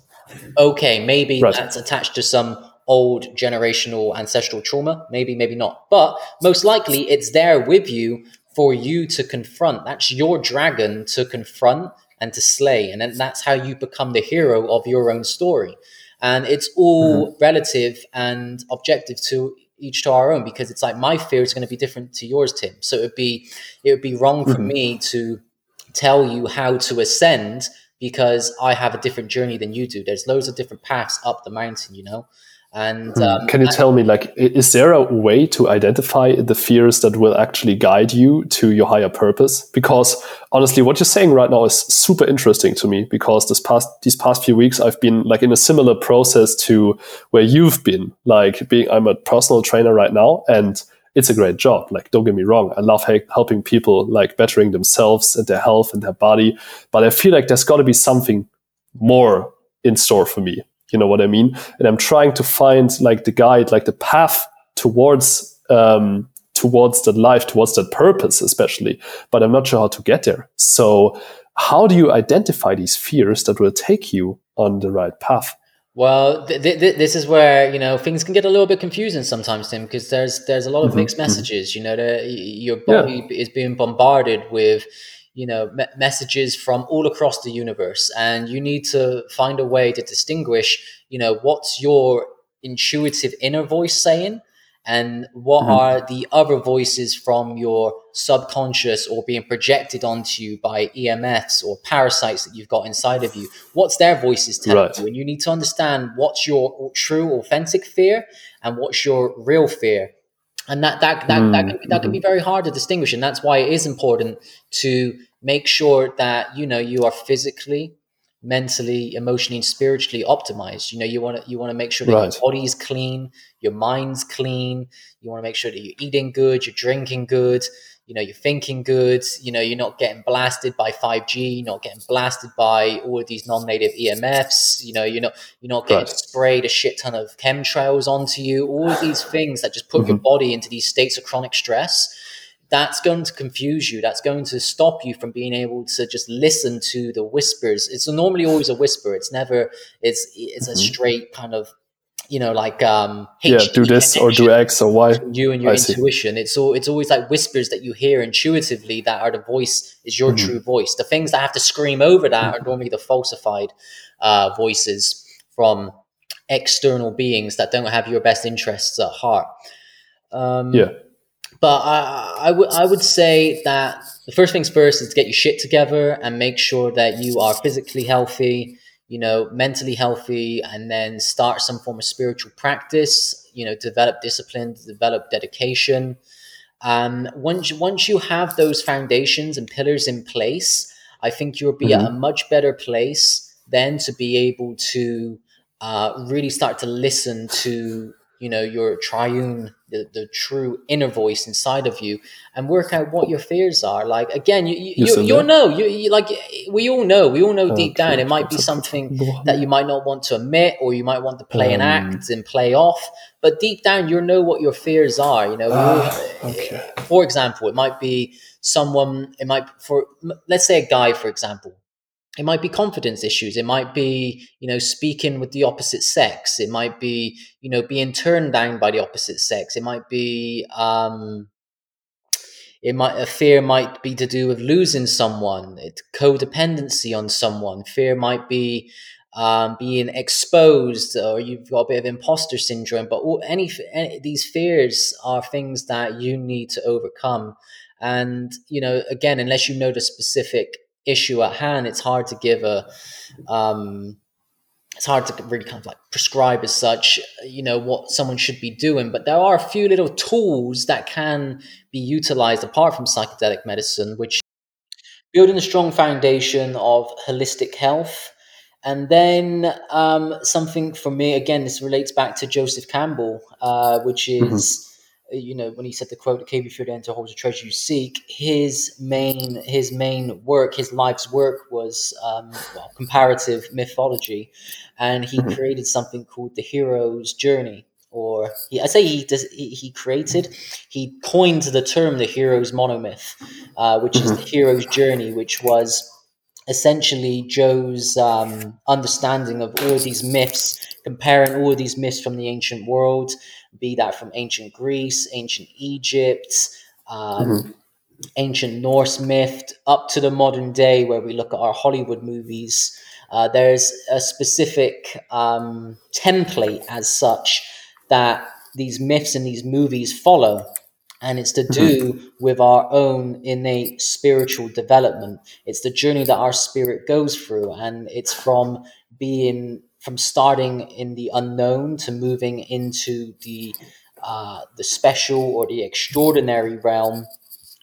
Okay, maybe right. that's attached to some old generational ancestral trauma. Maybe, maybe not. But most likely, it's there with you for you to confront. That's your dragon to confront and to slay, and then that's how you become the hero of your own story. And it's all mm-hmm. relative and objective to each to our own because it's like my fear is going to be different to yours, Tim. So it'd be it would be wrong for mm-hmm. me to tell you how to ascend because I have a different journey than you do. There's loads of different paths up the mountain, you know. And hmm. um, can you tell me, like, is there a way to identify the fears that will actually guide you to your higher purpose? Because honestly, what you're saying right now is super interesting to me. Because this past these past few weeks, I've been like in a similar process to where you've been. Like, being I'm a personal trainer right now, and it's a great job. Like, don't get me wrong. I love helping people like bettering themselves and their health and their body. But I feel like there's got to be something more in store for me. You know what I mean? And I'm trying to find like the guide, like the path towards, um, towards that life, towards that purpose, especially. But I'm not sure how to get there. So how do you identify these fears that will take you on the right path? Well, th- th- this is where you know things can get a little bit confusing sometimes, Tim, because there's there's a lot of mm-hmm. mixed mm-hmm. messages. You know, the, your body yeah. is being bombarded with you know me- messages from all across the universe, and you need to find a way to distinguish. You know, what's your intuitive inner voice saying, and what mm-hmm. are the other voices from your subconscious or being projected onto you by EMFs or parasites that you've got inside of you? What's their voices telling right. you? And you need to understand what's your true, authentic fear and what's your real fear. And that that that, mm-hmm. that, can, that can be mm-hmm. very hard to distinguish, and that's why it is important to make sure that you know you are physically mentally, emotionally, and spiritually optimized. You know, you want to you want to make sure that right. your body's clean, your mind's clean. You want to make sure that you're eating good, you're drinking good. You know, you're thinking good. You know, you're not getting blasted by 5G, not getting blasted by all of these non-native EMFs. You know, you're not you're not getting right. sprayed a shit ton of chemtrails onto you. All of these things that just put mm-hmm. your body into these states of chronic stress that's going to confuse you. That's going to stop you from being able to just listen to the whispers. It's normally always a whisper. It's never. It's it's mm-hmm. a straight kind of you know like um yeah do this or do x or y you and your I intuition see. it's all it's always like whispers that you hear intuitively that are the voice is your mm-hmm. true voice the things that have to scream over that mm-hmm. are normally the falsified uh, voices from external beings that don't have your best interests at heart um, yeah but I, I would I would say that the first things first is to get your shit together and make sure that you are physically healthy, you know, mentally healthy, and then start some form of spiritual practice. You know, develop discipline, develop dedication. Um, once once you have those foundations and pillars in place, I think you'll be mm-hmm. at a much better place then to be able to uh, really start to listen to you know your triune the, the true inner voice inside of you and work out what your fears are. Like again you, you, you you'll know. You, you, like we all know. We all know deep down it might be something that you might not want to admit or you might want to play um, an act and play off but deep down you know what your fears are you know. Uh, okay. for example it might be someone it might for let's say a guy for example it might be confidence issues. It might be you know speaking with the opposite sex. It might be you know being turned down by the opposite sex. It might be um it might a fear might be to do with losing someone it codependency on someone. Fear might be um, being exposed or you've got a bit of imposter syndrome but all, any, any these fears are things that you need to overcome. And you know again unless you know the specific issue at hand it's hard to give a um, it's hard to really kind of like prescribe as such, you know, what someone should be doing. But there are a few little tools that can be utilized apart from psychedelic medicine, which building a strong foundation of holistic health. And then um, something for me, again, this relates back to Joseph Campbell, uh, which mm-hmm. is. Mm-hmm you know, when he said the quote, "The cave the enter holds a treasure you seek." His main, his main work, his life's work was um, well, comparative mythology, and he mm-hmm. created something called the hero's journey. Or he, I say he does. He, he, created, he coined the term the hero's monomyth, uh, which mm-hmm. is the hero's journey, which was essentially Joe's um, understanding of all these myths, comparing all these myths from the ancient world be that from ancient Greece, ancient Egypt, um, mm-hmm. ancient Norse myth, up to the modern day where we look at our Hollywood movies. Uh, there's a specific um, template as such that these myths and these movies follow. And it's to mm-hmm. do with our own innate spiritual development. It's the journey that our spirit goes through. And it's from being from starting in the unknown to moving into the uh, the special or the extraordinary realm.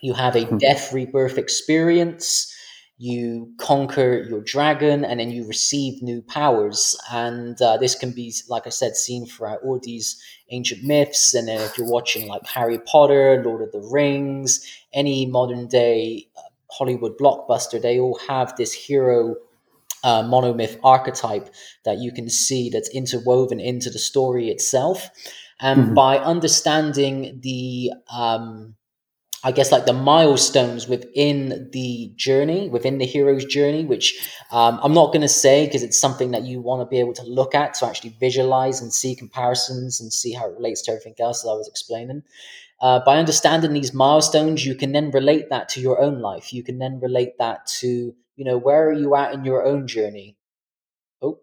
You have a hmm. death rebirth experience. You conquer your dragon, and then you receive new powers. And uh, this can be, like I said, seen throughout all these ancient myths. And then if you're watching like Harry Potter, Lord of the Rings, any modern day uh, Hollywood blockbuster, they all have this hero uh, monomyth archetype that you can see that's interwoven into the story itself. And mm-hmm. by understanding the, um, I guess, like the milestones within the journey, within the hero's journey, which um, I'm not going to say because it's something that you want to be able to look at to actually visualize and see comparisons and see how it relates to everything else that I was explaining. Uh, by understanding these milestones, you can then relate that to your own life. You can then relate that to you know, where are you at in your own journey? Oh.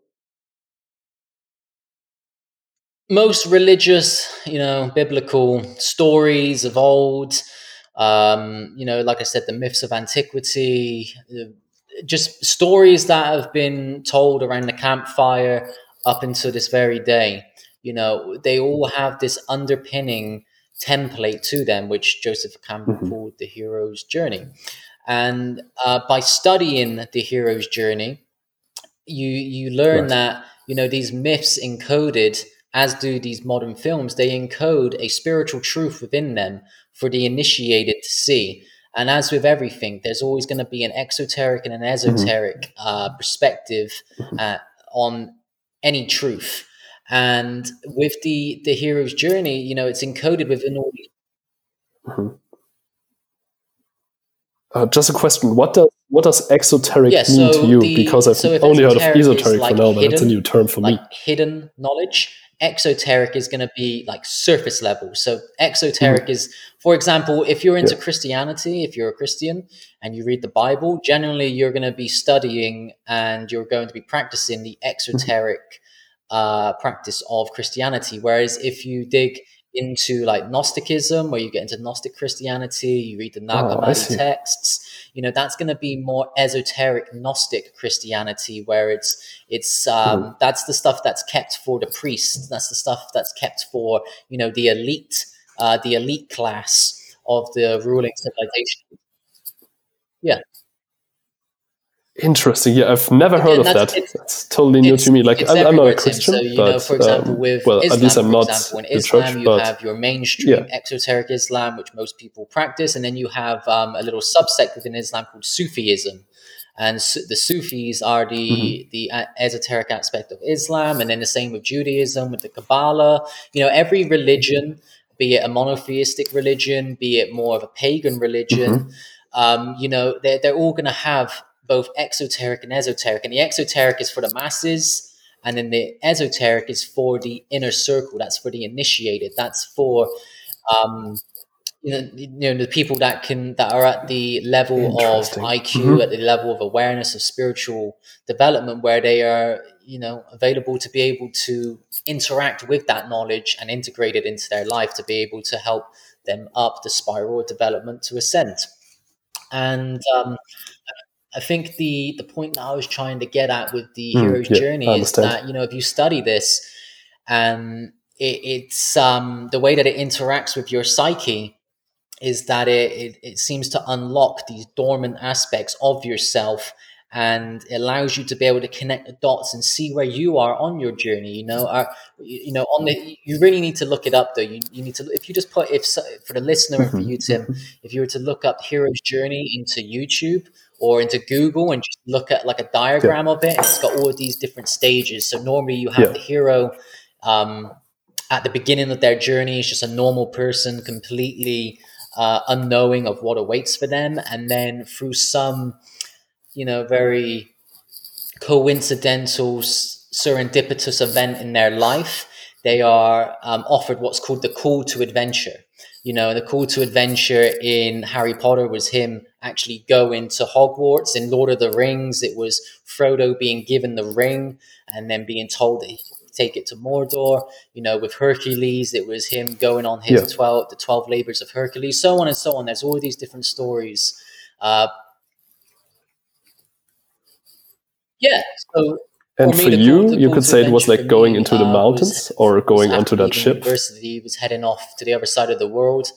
Most religious, you know, biblical stories of old, um, you know, like I said, the myths of antiquity, just stories that have been told around the campfire up until this very day. You know, they all have this underpinning template to them, which Joseph Campbell mm-hmm. called the hero's journey. And uh, by studying the hero's journey, you you learn right. that you know these myths encoded, as do these modern films, they encode a spiritual truth within them for the initiated to see. And as with everything, there's always going to be an exoteric and an mm-hmm. esoteric mm-hmm. uh, perspective uh, on any truth. And with the the hero's journey, you know, it's encoded within all. Mm-hmm. Uh, just a question: What does what does exoteric yeah, mean to you? The, because I've so only heard of esoteric like for now, but it's a new term for like me. Hidden knowledge. Exoteric is going to be like surface level. So exoteric mm. is, for example, if you're into yeah. Christianity, if you're a Christian and you read the Bible, generally you're going to be studying and you're going to be practicing the exoteric mm. uh, practice of Christianity. Whereas if you dig into like Gnosticism, where you get into Gnostic Christianity, you read the Nag oh, Hammadi texts. You know, that's going to be more esoteric Gnostic Christianity, where it's it's um, mm. that's the stuff that's kept for the priests. That's the stuff that's kept for you know the elite, uh, the elite class of the ruling civilization. Yeah. Interesting. Yeah, I've never Again, heard of that. It's, it's totally new to me. Like, I'm, I'm, not a Christian, so, you but know, for example, um, with well, Islam, at least I'm not example, in Islam, church, you but, have your mainstream yeah. exoteric Islam, which most people practice, and then you have um, a little subsect within Islam called Sufism. And the Sufis are the mm-hmm. the esoteric aspect of Islam, and then the same with Judaism, with the Kabbalah. You know, every religion, be it a monotheistic religion, be it more of a pagan religion, mm-hmm. um, you know, they're, they're all going to have both exoteric and esoteric. And the exoteric is for the masses, and then the esoteric is for the inner circle. That's for the initiated. That's for um, you know, you know the people that can that are at the level of IQ, mm-hmm. at the level of awareness of spiritual development, where they are you know available to be able to interact with that knowledge and integrate it into their life to be able to help them up the spiral of development to ascend. and um, I think the the point that I was trying to get at with the mm, hero's yeah, journey is that you know if you study this and it, it's um, the way that it interacts with your psyche is that it, it, it seems to unlock these dormant aspects of yourself and it allows you to be able to connect the dots and see where you are on your journey you know? Are, you know on the you really need to look it up though. You, you need to if you just put if for the listener and for you tim if you were to look up hero's journey into youtube or into google and just look at like a diagram yeah. of it it's got all of these different stages so normally you have yeah. the hero um, at the beginning of their journey is just a normal person completely uh, unknowing of what awaits for them and then through some you know, very coincidental, serendipitous event in their life, they are um, offered what's called the call to adventure. You know, the call to adventure in Harry Potter was him actually going to Hogwarts. In Lord of the Rings, it was Frodo being given the ring and then being told that he could take it to Mordor. You know, with Hercules, it was him going on his yeah. 12, the 12 labors of Hercules, so on and so on. There's all these different stories. Uh, Yeah. So and for, you, you could say it was like going me, into the uh, mountains was, or going onto that ship. University was heading off to the other side of the world,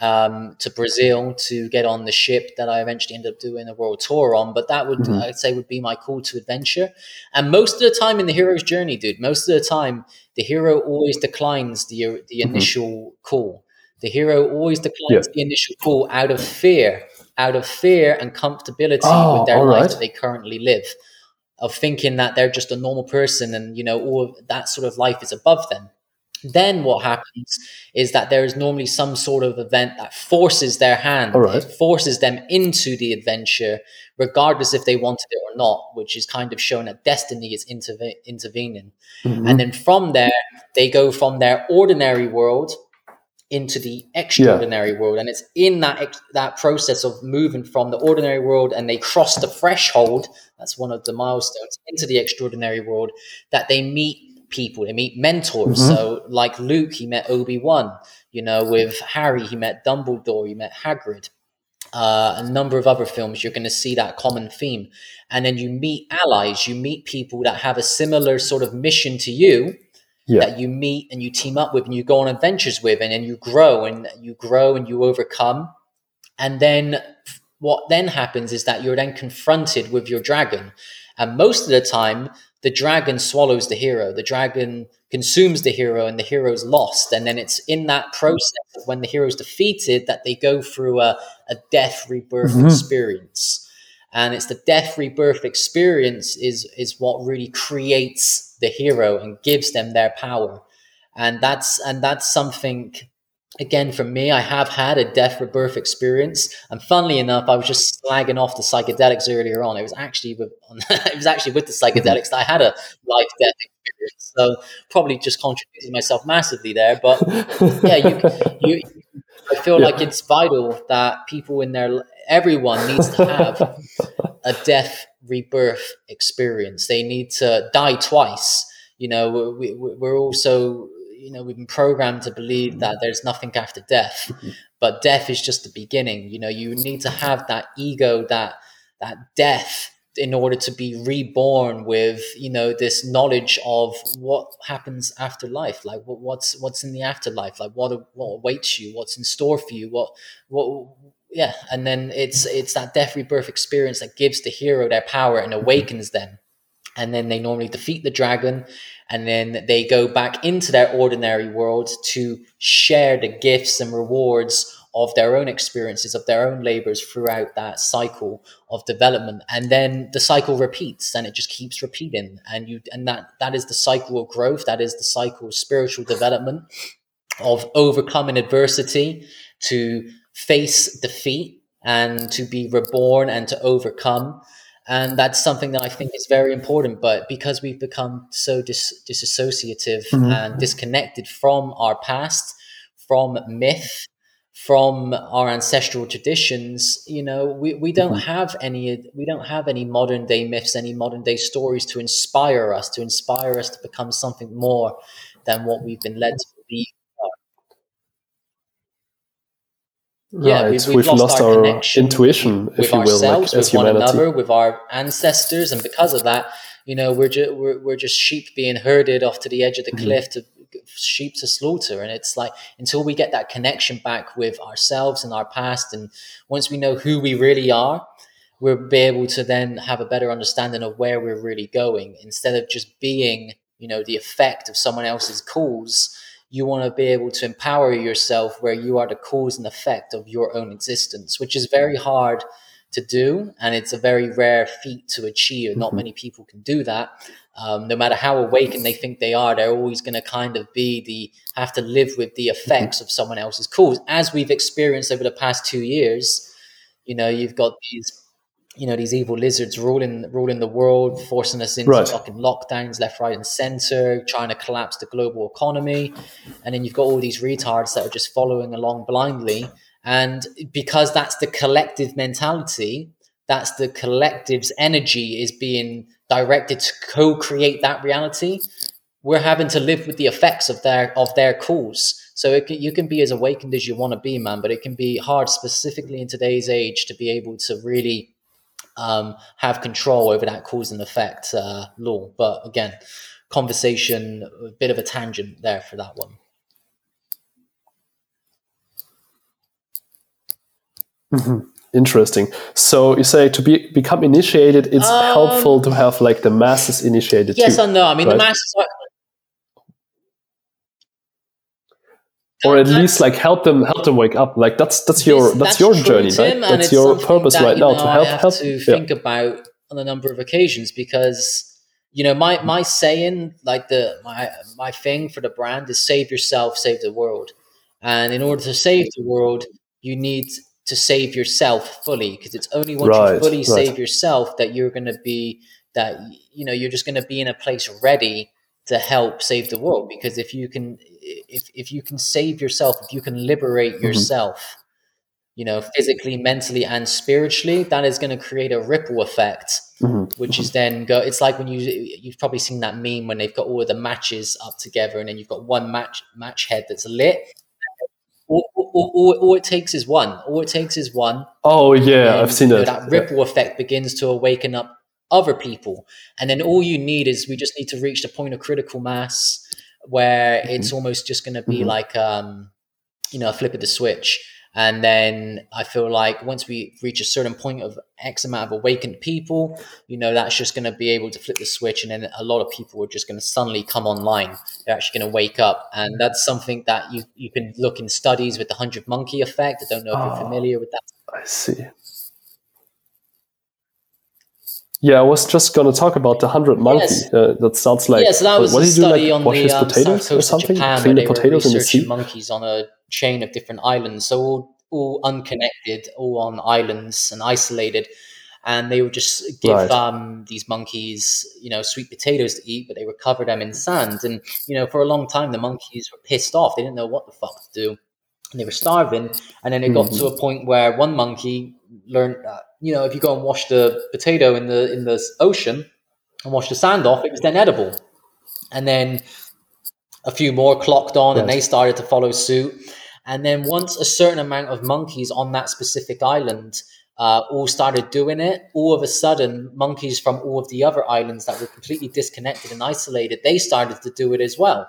um, to Brazil to get on the ship that I eventually ended up doing a world tour on. But that would mm-hmm. I'd say would be my call to adventure. And most of the time in the hero's journey, dude, most of the time the hero always declines the the mm-hmm. initial mm-hmm. call. The hero always declines yeah. the initial call out of fear, out of fear and comfortability oh, with their life right. that they currently live of thinking that they're just a normal person and you know all that sort of life is above them. Then what happens is that there is normally some sort of event that forces their hand it forces them into the adventure regardless if they wanted it or not which is kind of showing that destiny is interve- intervening. Mm-hmm. and then from there they go from their ordinary world into the extraordinary yeah. world and it's in that that process of moving from the ordinary world and they cross the threshold that's one of the milestones into the extraordinary world that they meet people they meet mentors mm-hmm. so like luke he met obi-wan you know with harry he met dumbledore he met hagrid uh, a number of other films you're going to see that common theme and then you meet allies you meet people that have a similar sort of mission to you yeah. that you meet and you team up with and you go on adventures with and then you grow and you grow and you overcome. And then what then happens is that you're then confronted with your dragon. And most of the time the dragon swallows the hero. The dragon consumes the hero and the hero's lost. And then it's in that process when the hero's defeated that they go through a, a death rebirth mm-hmm. experience and it's the death rebirth experience is is what really creates the hero and gives them their power. And that's and that's something again for me i have had a death rebirth experience. And funnily enough i was just slagging off the psychedelics earlier on. It was actually with it was actually with the psychedelics that i had a life death experience. So probably just contradicted myself massively there but yeah you you i feel yeah. like it's vital that people in their everyone needs to have a death rebirth experience. They need to die twice. You know, we, we're also, you know, we've been programmed to believe that there's nothing after death, but death is just the beginning. You know, you need to have that ego, that that death in order to be reborn with you know this knowledge of what happens after life like what, what's what's in the afterlife like what what awaits you what's in store for you what what yeah, and then it's it's that death rebirth experience that gives the hero their power and awakens them. And then they normally defeat the dragon, and then they go back into their ordinary world to share the gifts and rewards of their own experiences, of their own labors throughout that cycle of development. And then the cycle repeats and it just keeps repeating. And you and that that is the cycle of growth, that is the cycle of spiritual development, of overcoming adversity to face defeat and to be reborn and to overcome. And that's something that I think is very important. But because we've become so dis- disassociative mm-hmm. and disconnected from our past, from myth, from our ancestral traditions you know we, we don't mm-hmm. have any we don't have any modern day myths any modern day stories to inspire us to inspire us to become something more than what we've been led to be Right. Yeah, we, we've, we've lost, lost, our, intuition, with, if you will, like, as with humanity. one another, with our ancestors, and because of that, you know, we're just we're, we're just sheep being herded off to the edge of the mm-hmm. cliff to sheep to slaughter. And it's like until we get that connection back with ourselves and our past, and once we know who we really are, we'll be able to then have a better understanding of where we're really going instead of just being, you know, the effect of someone else's cause. You want to be able to empower yourself where you are the cause and effect of your own existence, which is very hard to do, and it's a very rare feat to achieve. Not mm-hmm. many people can do that. Um, no matter how awakened they think they are, they're always going to kind of be the have to live with the effects mm-hmm. of someone else's cause, as we've experienced over the past two years. You know, you've got these, you know, these evil lizards ruling ruling the world, forcing us into right. fucking lockdowns left, right, and center, trying to collapse the global economy, and then you've got all these retards that are just following along blindly and because that's the collective mentality, that's the collective's energy is being directed to co-create that reality. We're having to live with the effects of their of their cause. So can, you can be as awakened as you want to be, man, but it can be hard, specifically in today's age, to be able to really um, have control over that cause and effect uh, law. But again, conversation, a bit of a tangent there for that one. Mm-hmm. Interesting. So you say to be become initiated, it's um, helpful to have like the masses initiated. Yes too, and no. I mean, right? the masses are. Or at least like help them help them wake up. Like that's that's your that's, that's, your journey, right? That's your purpose that, right now know, to help I have help. To yeah. think about on a number of occasions because you know my my saying like the my my thing for the brand is save yourself, save the world, and in order to save the world, you need to save yourself fully because it's only once right, you fully right. save yourself that you're going to be that you know you're just going to be in a place ready to help save the world because if you can if if you can save yourself if you can liberate mm-hmm. yourself you know physically mentally and spiritually that is going to create a ripple effect mm-hmm. which is then go it's like when you you've probably seen that meme when they've got all of the matches up together and then you've got one match match head that's lit all, all, all, all, it takes is one. All it takes is one. Oh yeah, I've seen that. That ripple yeah. effect begins to awaken up other people, and then all you need is we just need to reach the point of critical mass where mm-hmm. it's almost just going to be mm-hmm. like um, you know a flip of the switch and then I feel like once we reach a certain point of X amount of awakened people, you know, that's just going to be able to flip the switch. And then a lot of people are just going to suddenly come online. They're actually going to wake up. And that's something that you, you can look in studies with the 100 monkey effect. I don't know if oh, you're familiar with that. I see. Yeah, I was just going to talk about the hundred monkey. Yes. Uh, that sounds like. Yeah, so that was what, a study do, like, on the um, potatoes or something. Japan, Clean the potatoes in the sea. Monkeys on a chain of different islands, so all, all unconnected, all on islands and isolated. And they would just give right. um, these monkeys, you know, sweet potatoes to eat, but they would cover them in sand. And you know, for a long time, the monkeys were pissed off. They didn't know what the fuck to do, and they were starving. And then it got mm-hmm. to a point where one monkey learned that you know, if you go and wash the potato in the in the ocean and wash the sand off, it was then edible. And then a few more clocked on, yes. and they started to follow suit. And then once a certain amount of monkeys on that specific island uh, all started doing it, all of a sudden, monkeys from all of the other islands that were completely disconnected and isolated, they started to do it as well.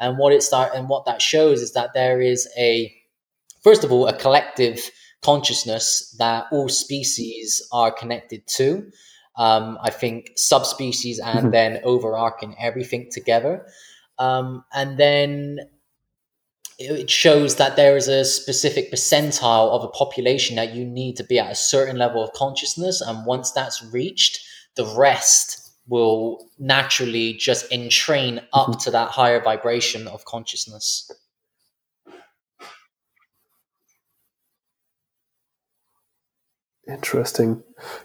And what it start and what that shows is that there is a, first of all, a collective consciousness that all species are connected to. Um, I think subspecies and mm-hmm. then overarching everything together. Um, and then it shows that there is a specific percentile of a population that you need to be at a certain level of consciousness. And once that's reached, the rest will naturally just entrain up mm-hmm. to that higher vibration of consciousness. Interesting.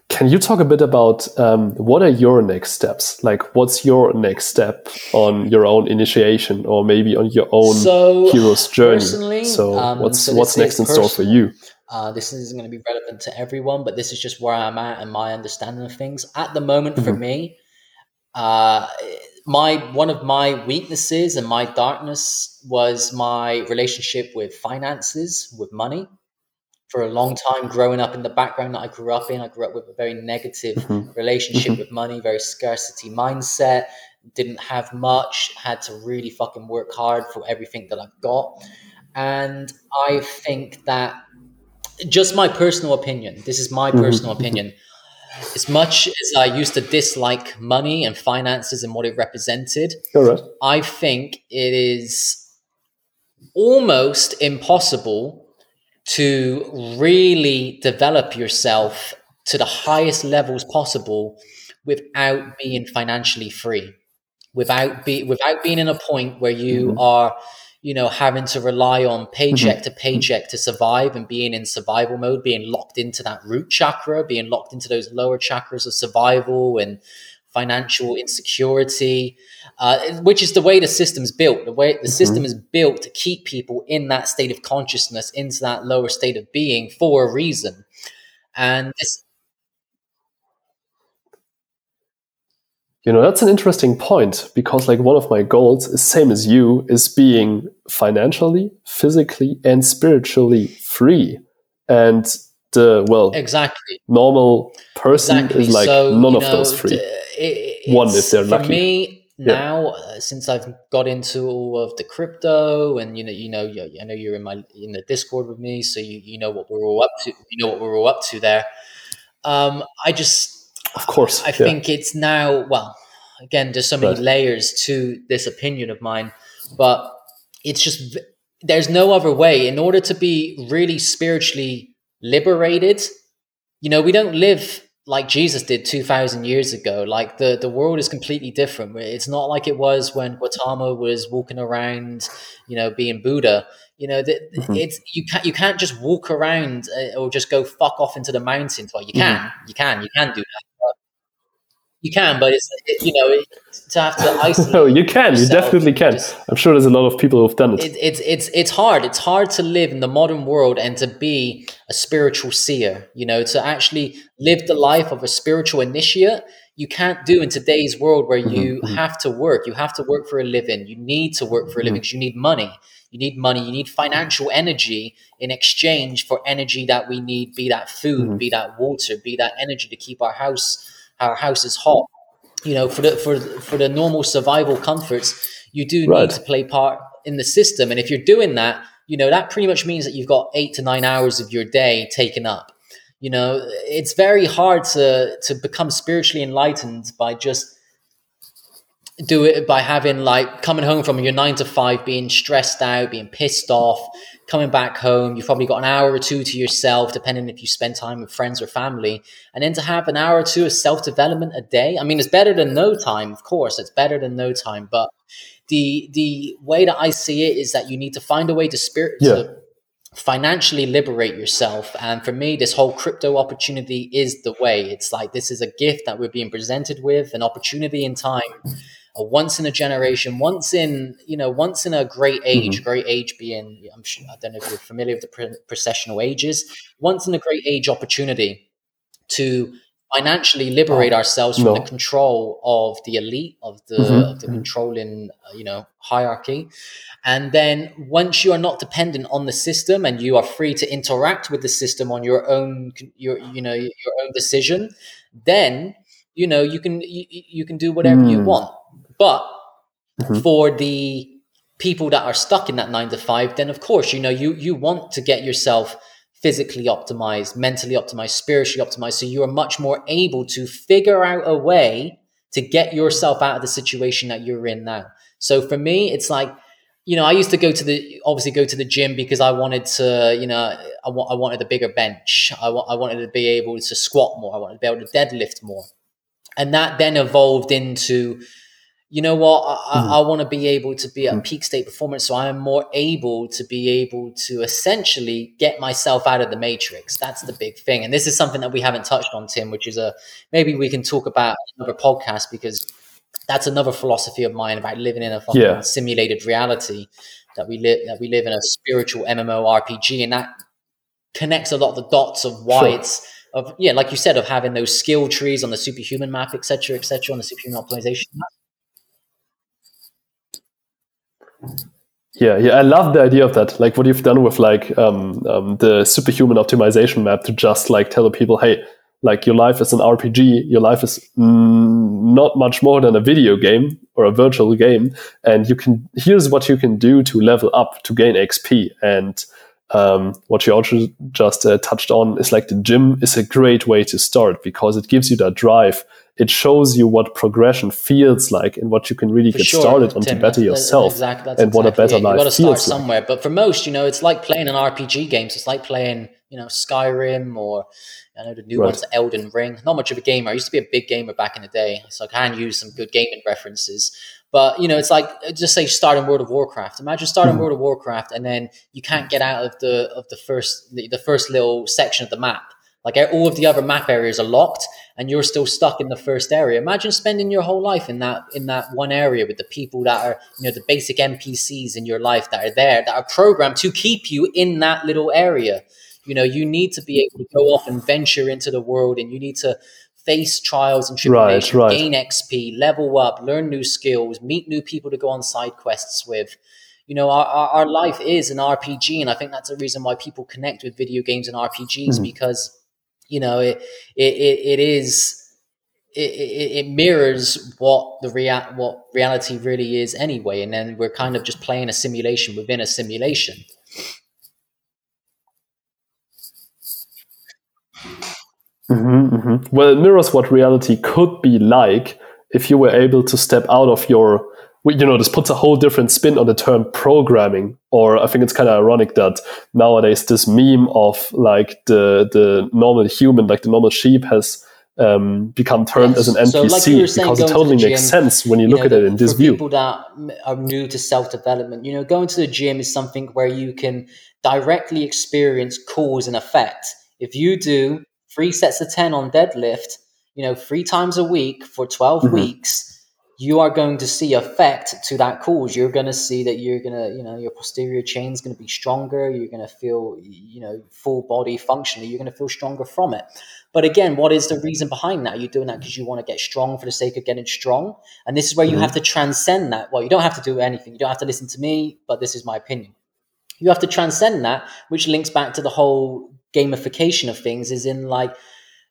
Can you talk a bit about um, what are your next steps? Like, what's your next step on your own initiation, or maybe on your own so, hero's journey? personally, So, um, what's so what's next in store for you? Uh, this isn't going to be relevant to everyone, but this is just where I'm at and my understanding of things. At the moment, for Mhm. me, uh, my one of my weaknesses and my darkness was my relationship with finances, with money. For a long time, growing up in the background that I grew up in, I grew up with a very negative Mhm. relationship Mhm. with money, very scarcity mindset. Didn't have much, had to really fucking work hard for everything that I've got. And I think that just my personal opinion, this is my Mhm, personal opinion. As much as I used to dislike money and finances and what it represented, right. I think it is almost impossible to really develop yourself to the highest levels possible without being financially free without be without being in a point where you Mhm. are you know having to rely on paycheck to paycheck to survive and being in survival mode being locked into that root chakra being locked into those lower chakras of survival and financial insecurity uh, which is the way the system's built. The way the system is built to keep people in that state of consciousness into that lower state of being for a reason. And this You know, that's an interesting point because like one of my goals is same as you is being financially, physically and spiritually free. And the well, exactly. normal person exactly. is like so none you of know, those free. d- it, One, if they're for lucky. me Yeah. now uh, since i've got into all of the crypto and you know you know you- i know you're in my in the discord with me so you, you know what we're all up to you know what we're all up to there um i just Of course. I yeah. think it's now, well, again, there's so many Right. layers to this opinion of mine, but it's just, there's no other way. In order to be really spiritually liberated, you know, we don't live like Jesus did 2000 years ago. Like the, the world is completely different. It's not like it was when Gautama was walking around, you know, being Buddha. You know, that Mhm. it's you can't you can't just walk around uh, or just go fuck off into the mountains. Well, you Mm-hmm. can, you can, you can do that. You can, but it's it, you know it, to have to isolate. no, you can. You definitely can. just- I'm sure there's a lot of people who've done it. it, it's it's it's hard. It's hard to live in the modern world and to be a spiritual seer. You know, to actually live the life of a spiritual initiate. You can't do in today's world where you Mhm, mhm. have to work. You have to work for a living. You need to work for a living because you need money. You need money. You need financial energy in exchange for energy that we need. Be that food, Mhm. be that water, be that energy to keep our house our house is hot. You know for the for for the normal survival comforts you do Right. need to play part in the system. And if you're doing that you know that pretty much means that you've got 8 to 9 hours of your day taken up. You know it's very hard to to become spiritually enlightened by just do it by having like coming home from your 9 to 5 being stressed out being pissed off coming back home you've probably got an hour or two to yourself depending if you spend time with friends or family and then to have an hour or two of self development a day. I mean, it's better than no time, of course. It's better than no time, but the the way that I see it is that you need to find a way to spirit Yeah. to financially liberate yourself. And for me, this whole crypto opportunity is the way. It's like this is a gift that we're being presented with, an opportunity in time. A once in a generation, once in you know, once in a great age. Great age being, I'm sure, I don't know if you're familiar with the pre- precessional ages. Once in a great age opportunity to financially liberate Oh, ourselves from no. the control of the elite of the Mhm, of the mhm. controlling uh, you know hierarchy and then once you are not dependent on the system and you are free to interact with the system on your own your you know your own decision then you know you can you, you can do whatever you Mm. want but Mhm. for the people that are stuck in that nine to five, then of course, you know, you you want to get yourself physically optimized, mentally optimized, spiritually optimized, so you are much more able to figure out a way to get yourself out of the situation that you're in now. So for me, it's like, you know, I used to go to the obviously go to the gym because I wanted to, you know, I, wa- I wanted a bigger bench. I, wa- I wanted to be able to squat more. I wanted to be able to deadlift more, and that then evolved into you know what, I, mm. I, I want to be able to be at mm. peak state performance, so I am more able to be able to essentially get myself out of the matrix. That's the big thing, and this is something that we haven't touched on, Tim, which is a maybe we can talk about another podcast because that's another philosophy of mine about living in a yeah. simulated reality that we live that we live in a spiritual MMO RPG, and that connects a lot of the dots of why sure. it's of yeah, like you said, of having those skill trees on the superhuman map, etc., etc., on the superhuman optimization map Yeah, yeah, I love the idea of that. Like what you've done with like um, um, the superhuman optimization map to just like tell the people, hey, like your life is an RPG, your life is mm, not much more than a video game or a virtual game, and you can here's what you can do to level up to gain XP. And um, what you also just uh, touched on is like the gym is a great way to start because it gives you that drive it shows you what progression feels like and what you can really for get sure, started on Tim, to better yourself exactly, and exactly what a better it. life you got to start somewhere like. but for most you know it's like playing an rpg games it's like playing you know skyrim or I know the new right. one's Elden Ring. Not much of a gamer. I used to be a big gamer back in the day, so I can use some good gaming references. But you know, it's like just say starting World of Warcraft. Imagine starting mm. World of Warcraft and then you can't get out of the of the first the, the first little section of the map. Like all of the other map areas are locked, and you're still stuck in the first area. Imagine spending your whole life in that in that one area with the people that are you know the basic NPCs in your life that are there that are programmed to keep you in that little area. You know, you need to be able to go off and venture into the world, and you need to face trials and tribulations, right, right. gain XP, level up, learn new skills, meet new people to go on side quests with you know our, our, life is an rpg and i think that's the reason why people connect with video games and rpgs mm-hmm. because you know it it, it, it is it, it, mirrors what the rea- what reality really is anyway and then we're kind of just playing a simulation within a simulation mm-hmm, mm-hmm. well it mirrors what reality could be like if you were able to step out of your you know, this puts a whole different spin on the term programming. Or I think it's kind of ironic that nowadays this meme of like the the normal human, like the normal sheep, has um, become termed yes. as an NPC so like saying, because it totally makes sense when you, you look know, at it in this view. People that are new to self development, you know, going to the gym is something where you can directly experience cause and effect. If you do three sets of ten on deadlift, you know, three times a week for 12 mm-hmm. weeks you are going to see effect to that cause. You're going to see that you're going to, you know, your posterior chain is going to be stronger. You're going to feel, you know, full body functionally. You're going to feel stronger from it. But again, what is the reason behind that? You're doing that because you want to get strong for the sake of getting strong. And this is where you mm-hmm. have to transcend that. Well, you don't have to do anything. You don't have to listen to me, but this is my opinion. You have to transcend that, which links back to the whole gamification of things, is in like,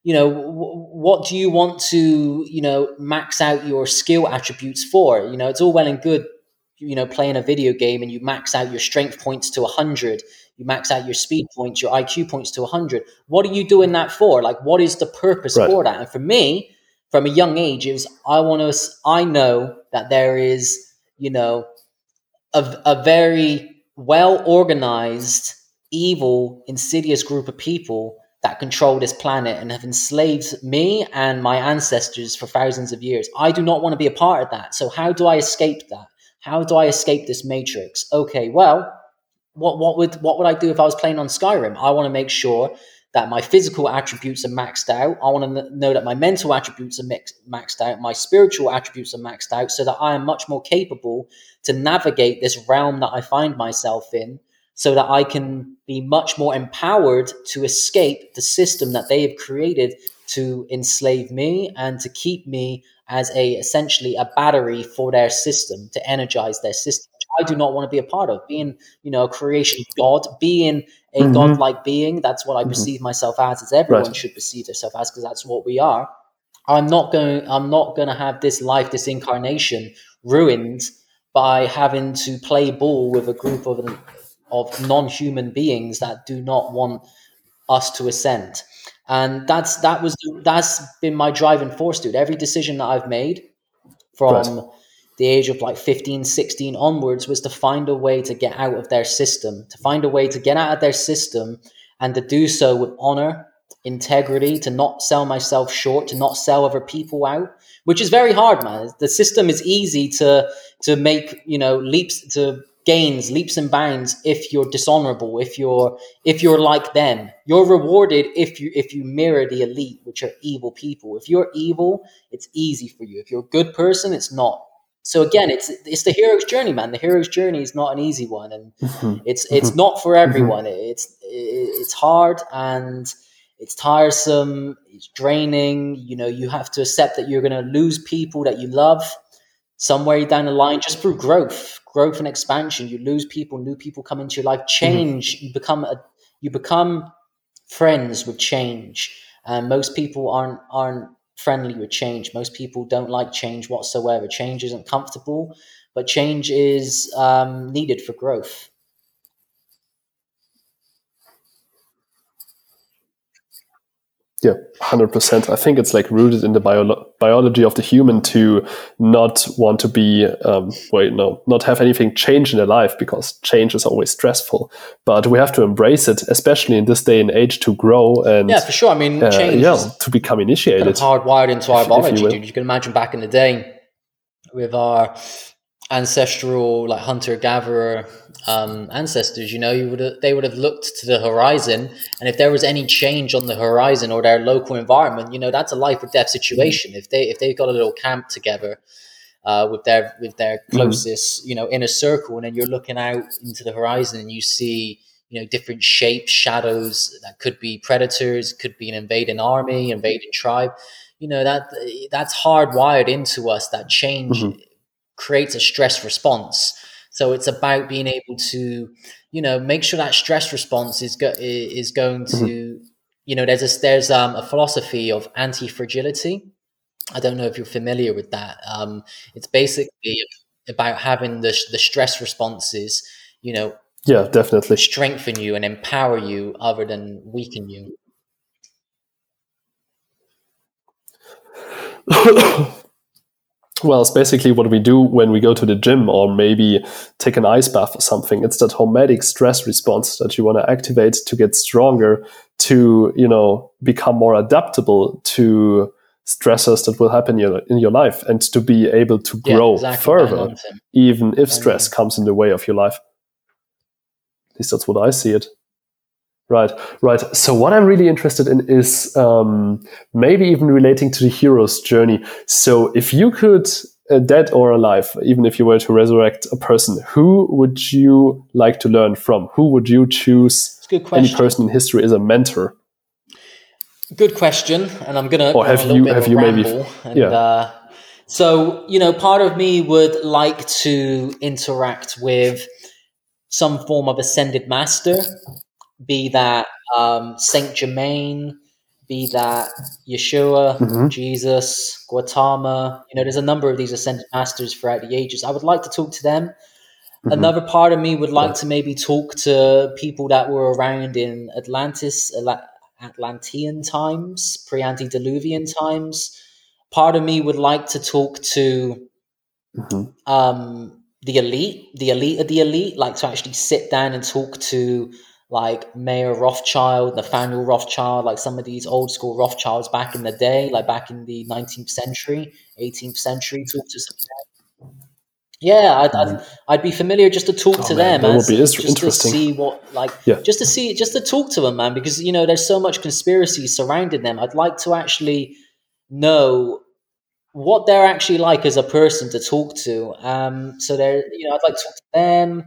you know w- what do you want to you know max out your skill attributes for? You know it's all well and good you know playing a video game and you max out your strength points to 100 you max out your speed points your iq points to 100 what are you doing that for? Like what is the purpose right. for that? And for me from a young age it was i want to i know that there is you know a, a very well organized evil insidious group of people that control this planet and have enslaved me and my ancestors for thousands of years. I do not want to be a part of that. So how do I escape that? How do I escape this matrix? Okay, well, what what would what would I do if I was playing on Skyrim? I want to make sure that my physical attributes are maxed out. I want to know that my mental attributes are mix, maxed out, my spiritual attributes are maxed out, so that I am much more capable to navigate this realm that I find myself in so that I can be much more empowered to escape the system that they have created to enslave me and to keep me as a essentially a battery for their system to energize their system I do not want to be a part of. Being, you know, a creation god, being a mm-hmm. godlike being, that's what I mm-hmm. perceive myself as, as everyone right. should perceive themselves as, because that's what we are. I'm not going I'm not gonna have this life, this incarnation ruined by having to play ball with a group of of non-human beings that do not want us to ascend and that's that was that's been my driving force dude every decision that i've made from right. the age of like 15 16 onwards was to find a way to get out of their system to find a way to get out of their system and to do so with honor integrity, to not sell myself short, to not sell other people out, which is very hard, man. The system is easy to to make, you know, leaps to gains leaps and bounds if you're dishonorable if you're if you're like them. You're rewarded if you if you mirror the elite which are evil people. If you're evil it's easy for you. If you're a good person it's not. So again it's it's the hero's journey man. The hero's journey is not an easy one and mm-hmm. it's it's mm-hmm. not for everyone. Mm-hmm. it's it's hard and it's tiresome it's draining. You know you have to accept that you're going to lose people that you love somewhere down the line just through growth growth and expansion you lose people new people come into your life mm-hmm. change mm-hmm. you become a you become friends with change and most people aren't aren't friendly with change most people don't like change whatsoever change isn't comfortable but change is um, needed for growth Yeah, hundred percent. I think it's like rooted in the bio- biology of the human to not want to be, um, wait, no, not have anything change in their life because change is always stressful. But we have to embrace it, especially in this day and age, to grow and yeah, for sure. I mean, uh, change, yeah, to become initiated, kind of hardwired into our if, biology. If you, you can imagine back in the day with our ancestral like hunter gatherer um, ancestors you know you would they would have looked to the horizon and if there was any change on the horizon or their local environment you know that's a life or death situation if they if they've got a little camp together uh, with their with their mm-hmm. closest mm-hmm. you know inner circle and then you're looking out into the horizon and you see you know different shapes shadows that could be predators could be an invading army invading tribe you know that that's hardwired into us that change mm-hmm creates a stress response. So it's about being able to, you know, make sure that stress response is go- is going to, mm-hmm. you know, there's a there's um, a philosophy of anti fragility. I don't know if you're familiar with that. Um, it's basically about having the the stress responses, you know, yeah, definitely strengthen you and empower you, other than weaken you. Well, it's basically what we do when we go to the gym or maybe take an ice bath or something. It's that hormetic stress response that you want to activate to get stronger, to, you know, become more adaptable to stressors that will happen in your, in your life and to be able to grow yeah, exactly. further, even if stress comes in the way of your life. At least that's what I see it. Right, right. So what I'm really interested in is um, maybe even relating to the hero's journey. So if you could, uh, dead or alive, even if you were to resurrect a person, who would you like to learn from? Who would you choose? Any person in history as a mentor? Good question, and I'm gonna. Or have you have you maybe? And, yeah. Uh, so you know, part of me would like to interact with some form of ascended master be that um, Saint Germain, be that Yeshua, mm-hmm. Jesus, Gautama. You know, there's a number of these ascended masters throughout the ages. I would like to talk to them. Mm-hmm. Another part of me would like to maybe talk to people that were around in Atlantis, Atlantean times, pre-antediluvian times. Part of me would like to talk to mm-hmm. um, the elite, the elite of the elite, like to actually sit down and talk to like Mayer Rothschild, Nathaniel Rothschild, like some of these old school Rothschilds back in the day, like back in the 19th century, 18th century, talk to some yeah, I'd, I'd, mm. I'd, be familiar just to talk oh, to man, them, as, just to see what, like, yeah. just to see, just to talk to them, man, because you know there's so much conspiracy surrounding them. I'd like to actually know what they're actually like as a person to talk to. Um, so they're, you know, I'd like to talk to them.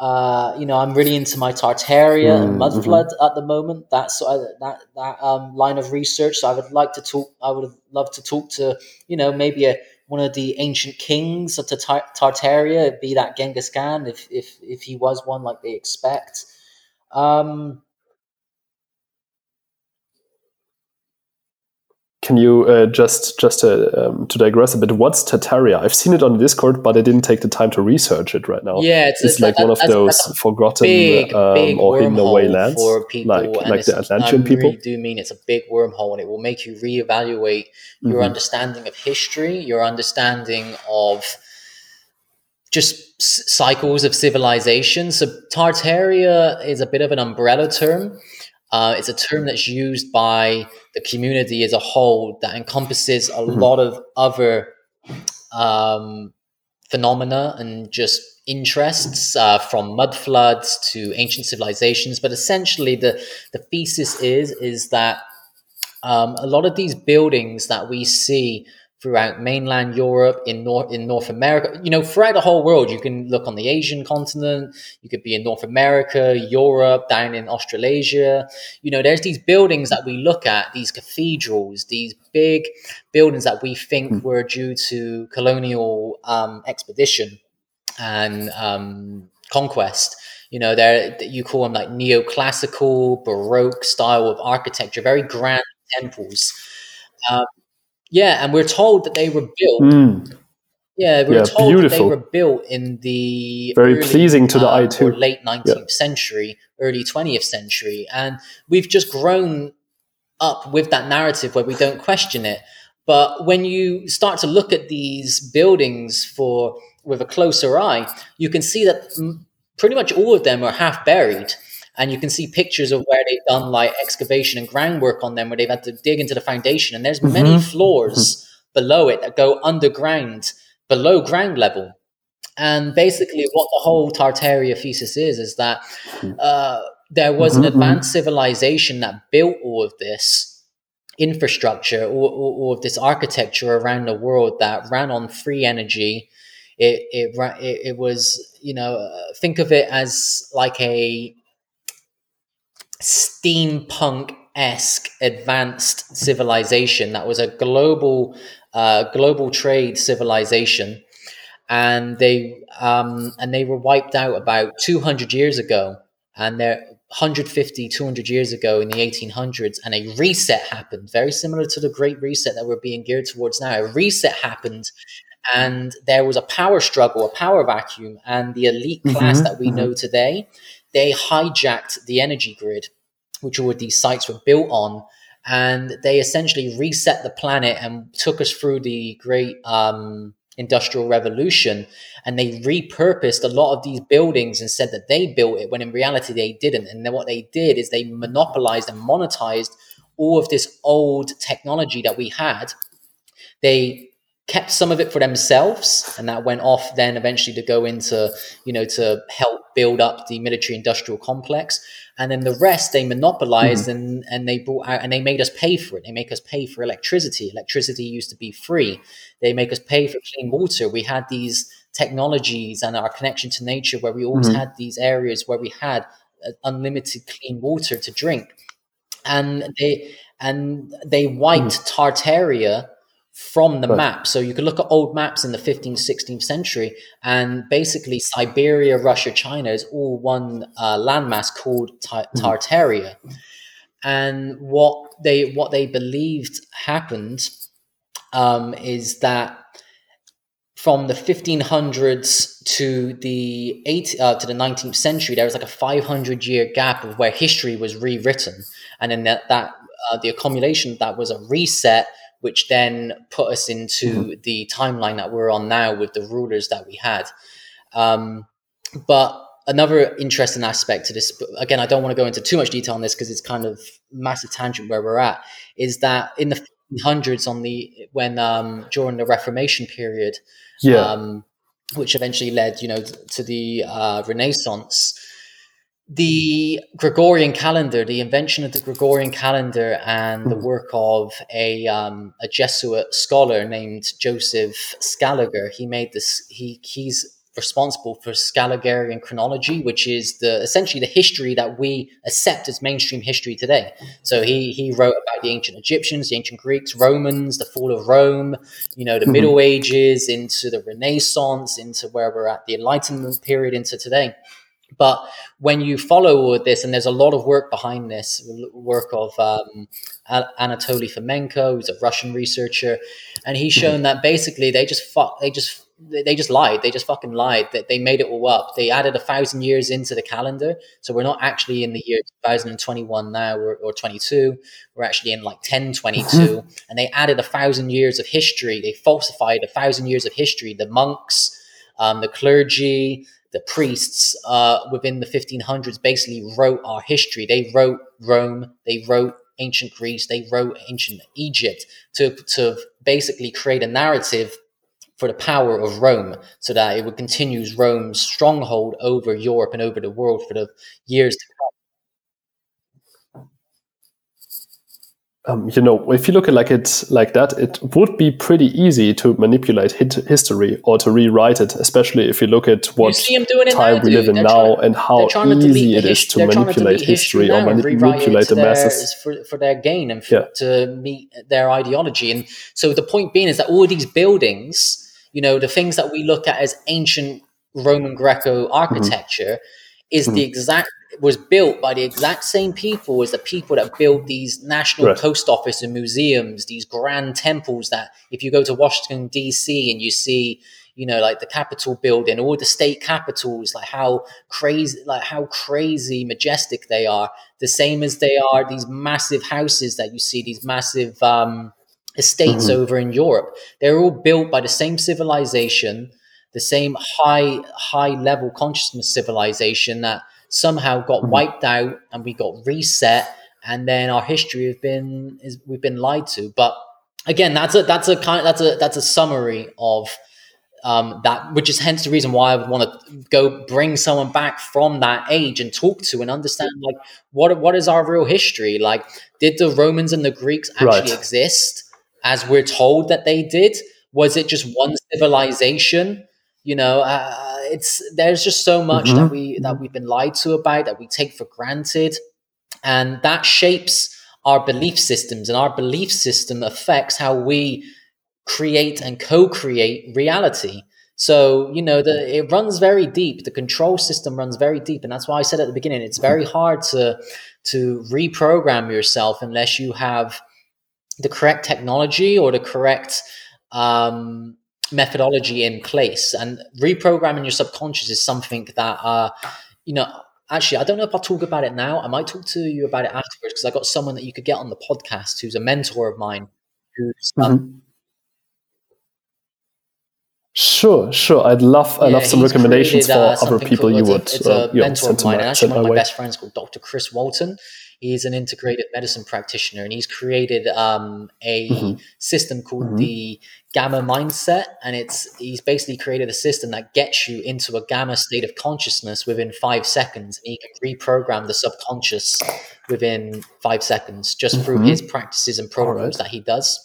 Uh, you know, I'm really into my Tartaria mm, and Mudflood mm-hmm. at the moment. That's uh, that that um, line of research. So I would like to talk. I would love to talk to you know maybe a, one of the ancient kings of Tartaria, be that Genghis Khan, if if if he was one like they expect. Um, Can you uh, just just uh, um, to digress a bit? What's Tartaria? I've seen it on Discord, but I didn't take the time to research it right now. Yeah, it's, it's like one of those forgotten big, um, big or hidden away lands for people, like like the Atlantean I people. Really do mean it's a big wormhole, and it will make you reevaluate your mm-hmm. understanding of history, your understanding of just cycles of civilization. So Tartaria is a bit of an umbrella term Uh, it's a term that's used by the community as a whole that encompasses a mm-hmm. lot of other um, phenomena and just interests uh, from mud floods to ancient civilizations. But essentially, the the thesis is is that um, a lot of these buildings that we see throughout mainland Europe, in North in North America, you know, throughout the whole world. You can look on the Asian continent. You could be in North America, Europe, down in Australasia. You know, there's these buildings that we look at, these cathedrals, these big buildings that we think mm. were due to colonial um, expedition and um, conquest. You know, there you call them like neoclassical, baroque style of architecture, very grand temples. Um, yeah, and we're told that they were built. Mm. Yeah, we're yeah, told beautiful. that they were built in the very early, pleasing to the eye too. Late nineteenth yeah. century, early twentieth century, and we've just grown up with that narrative where we don't question it. But when you start to look at these buildings for with a closer eye, you can see that pretty much all of them are half buried and you can see pictures of where they've done like excavation and groundwork on them where they've had to dig into the foundation and there's mm-hmm. many floors mm-hmm. below it that go underground below ground level and basically what the whole tartaria thesis is is that uh, there was an mm-hmm, mm-hmm. advanced civilization that built all of this infrastructure all, all, all, of this architecture around the world that ran on free energy it it, it, it was you know uh, think of it as like a steampunk esque advanced civilization that was a global uh, global trade civilization. And they um, and they were wiped out about 200 years ago. And they're 150 200 years ago in the 1800s and a reset happened very similar to the great reset that we're being geared towards now. A reset happened and there was a power struggle a power vacuum and the elite class mm-hmm, that we mm-hmm. know today they hijacked the energy grid, which all these sites were built on, and they essentially reset the planet and took us through the great um, industrial revolution. And they repurposed a lot of these buildings and said that they built it when in reality they didn't. And then what they did is they monopolized and monetized all of this old technology that we had. They kept some of it for themselves and that went off then eventually to go into you know to help build up the military industrial complex and then the rest they monopolized mm-hmm. and and they brought out and they made us pay for it they make us pay for electricity electricity used to be free they make us pay for clean water we had these technologies and our connection to nature where we always mm-hmm. had these areas where we had uh, unlimited clean water to drink and they and they wiped mm-hmm. tartaria from the right. map. So you could look at old maps in the 15th, 16th century, and basically Siberia, Russia, China is all one uh, landmass called mm-hmm. Tartaria. Mm-hmm. And what they what they believed happened um, is that from the 1500s to the eight uh, to the 19th century, there was like a 500 year gap of where history was rewritten, and then that that uh, the accumulation that was a reset which then put us into mm-hmm. the timeline that we're on now with the rulers that we had. Um, but another interesting aspect to this, again, I don't want to go into too much detail on this because it's kind of massive tangent where we're at, is that in the hundreds on the when um, during the Reformation period, yeah. Um, which eventually led, you know, to the uh, Renaissance the Gregorian calendar, the invention of the Gregorian calendar, and the hmm. work of a um, a Jesuit scholar named Joseph Scaliger. He made this. He he's responsible for Scaligerian chronology, which is the essentially the history that we accept as mainstream history today. So he he wrote about the ancient Egyptians, the ancient Greeks, Romans, the fall of Rome, you know, the mm-hmm. Middle Ages, into the Renaissance, into where we're at the Enlightenment period, into today. But when you follow this, and there's a lot of work behind this, work of um, Anatoly Fomenko, who's a Russian researcher, and he's mm-hmm. shown that basically they just fuck, they just they just lied. They just fucking lied. That they made it all up. They added a thousand years into the calendar, so we're not actually in the year 2021 now or, or 22. We're actually in like 1022, mm-hmm. and they added a thousand years of history. They falsified a thousand years of history. The monks, um, the clergy, the priests uh, within the 1500s basically wrote our history. They wrote Rome, they wrote ancient Greece, they wrote ancient Egypt to, to basically create a narrative for the power of Rome so that it would continue Rome's stronghold over Europe and over the world for the years to come. Um, you know, if you look at like it like that, it would be pretty easy to manipulate hit history or to rewrite it, especially if you look at what time now, we live in they're now trying, and how easy it is to manipulate history or manipulate the masses for, for their gain and for, yeah. to meet their ideology. And so the point being is that all these buildings, you know, the things that we look at as ancient Roman Greco Mm-hmm. architecture. Mm-hmm. Is the exact was built by the exact same people as the people that build these national Right. post office and museums, these grand temples that if you go to Washington DC and you see, you know, like the Capitol building, all the state capitals, like how crazy like how crazy majestic they are. The same as they are these massive houses that you see, these massive um estates Mhm. over in Europe. They're all built by the same civilization, the same high high level consciousness civilization that somehow got Mhm. wiped out and we got reset and then our history have been is we've been lied to but again that's a that's a kind that's a that's a summary of um, that which is hence the reason why I would want to go bring someone back from that age and talk to and understand like what what is our real history like did the Romans and the Greeks actually Right. exist as we're told that they did was it just one civilization you know uh, it's there's just so much that Mhm. we that we've been lied to about that we take for granted. And that shapes our belief systems and our belief system affects how we create and co-create reality. So you know the it runs very deep. The control system runs very deep. And that's why i said at the beginning it's very hard to to reprogram yourself unless you have the correct technology or the correct um, methodology in place and reprogramming your subconscious is something that uh, you know actually i don't know if i'll talk about it now i might talk to you about it afterwards because i got someone that you could get on the podcast who's a mentor of mine who's um, Mhm. Sure, sure. I'd love, I Yeah, love some recommendations created, for uh, other people called- you it's a- would, It's uh, a you know, mentor of mine, and actually one of my my way. best friends called Dr. Chris Walton. He's an integrated medicine practitioner, and he's created um, a Mhm. system called Mhm. the Gamma Mindset, and it's he's basically created a system that gets you into a gamma state of consciousness within five seconds, and he can reprogram the subconscious within five seconds just through Mhm. his practices and programs Alright. that he does.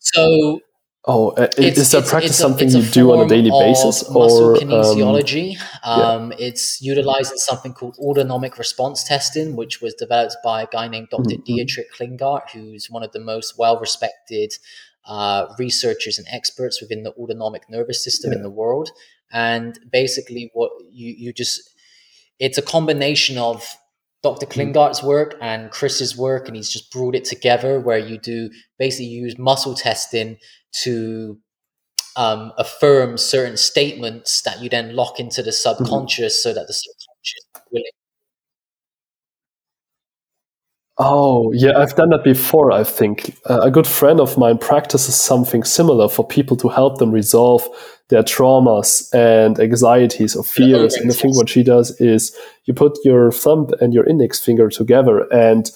So Oh, uh, it's, is that it's- practice it's a- something it's you do on a daily basis? Muscle Or, um, kinesiology. Um, It's utilizing something called autonomic response testing, which was developed by a guy named Dr. Mhm. Dietrich Klinghardt, who's one of the most well-respected uh, researchers and experts within the autonomic nervous system in the world. And basically, what you you just it's a combination of Dr. Mm-hmm. Klinghardt's work and Chris's work, and he's just brought it together where you do basically use muscle testing to um, affirm certain statements that you then lock into the Mm-hmm. subconscious so that the subconscious will Oh, yeah, I've done that before, I think. Uh, a good friend of mine practices something similar for people to help them resolve their traumas and anxieties or fears. And I think what she does is you put your thumb and your index finger together and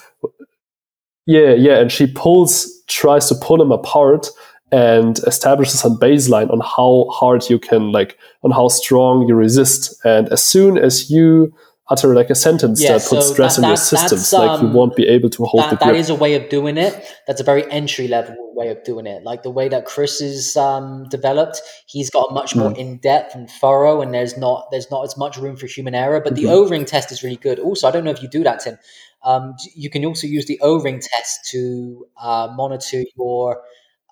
yeah, yeah, and she pulls, tries to pull them apart and establishes a baseline on how hard you can, like, on how strong you resist. And as soon as you utter like a sentence Yeah, that puts so stress that- in your systems, that's, like you um, won't be able to hold the that, grip. that is a way of doing it. That's a very entry level way of doing it. Like the way that Chris is um, developed, he's got a much more Mm. in depth and thorough, and there's not there's not as much room for human error. But the Mhm. O ring test is really good. Also, I don't know if you do that, Tim. Um, you can also use the O ring test to uh, monitor your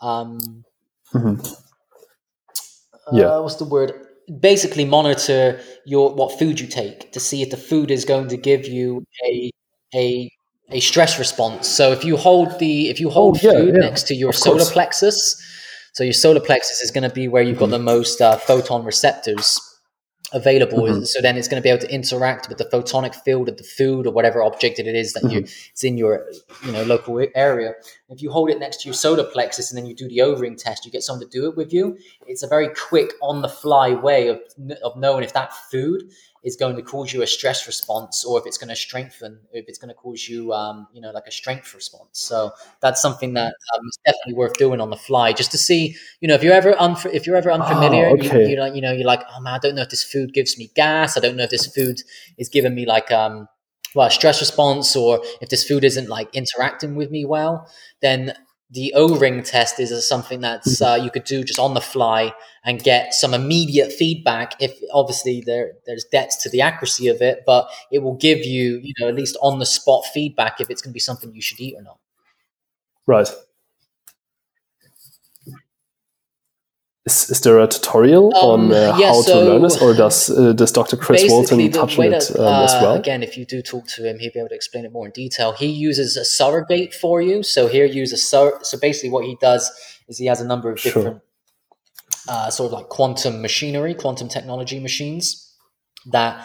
um, mm-hmm. uh, Yeah. what's the word? Basically, monitor your what food you take to see if the food is going to give you a a a stress response. So if you hold the if you hold Oh, yeah, food yeah, next to your of solar course. plexus, so your solar plexus is going to be where you've got the most uh, photon receptors available. Mhm. So then it's going to be able to interact with the photonic field of the food or whatever object it is that you Mm-hmm. it's in your you know local area. If you hold it next to your solar plexus and then you do the O-ring test, you get someone to do it with you. It's a very quick, on the fly way of, of knowing if that food is going to cause you a stress response or if it's going to strengthen, if it's going to cause you, um, you know, like a strength response. So that's something that um, is definitely worth doing on the fly, just to see, you know, if you're ever unf- if you're ever unfamiliar, oh, okay. you, you, know, you know, you're like, oh man, I don't know if this food gives me gas. I don't know if this food is giving me like, um, well, stress response, or if this food isn't like interacting with me well, then the O-ring test is something that's uh, you could do just on the fly and get some immediate feedback. If obviously there there's debts to the accuracy of it, but it will give you you know at least on the spot feedback if it's going to be something you should eat or not. Right. Is, is there a tutorial um, on uh, yeah, how so to learn this, or does uh, does Dr. Chris Walton touch on it um, uh, as well? Again, if you do talk to him, he'll be able to explain it more in detail. He uses a surrogate for you. So here, use a sur- so basically what he does is he has a number of different sure. Uh, sort of like quantum machinery, quantum technology machines that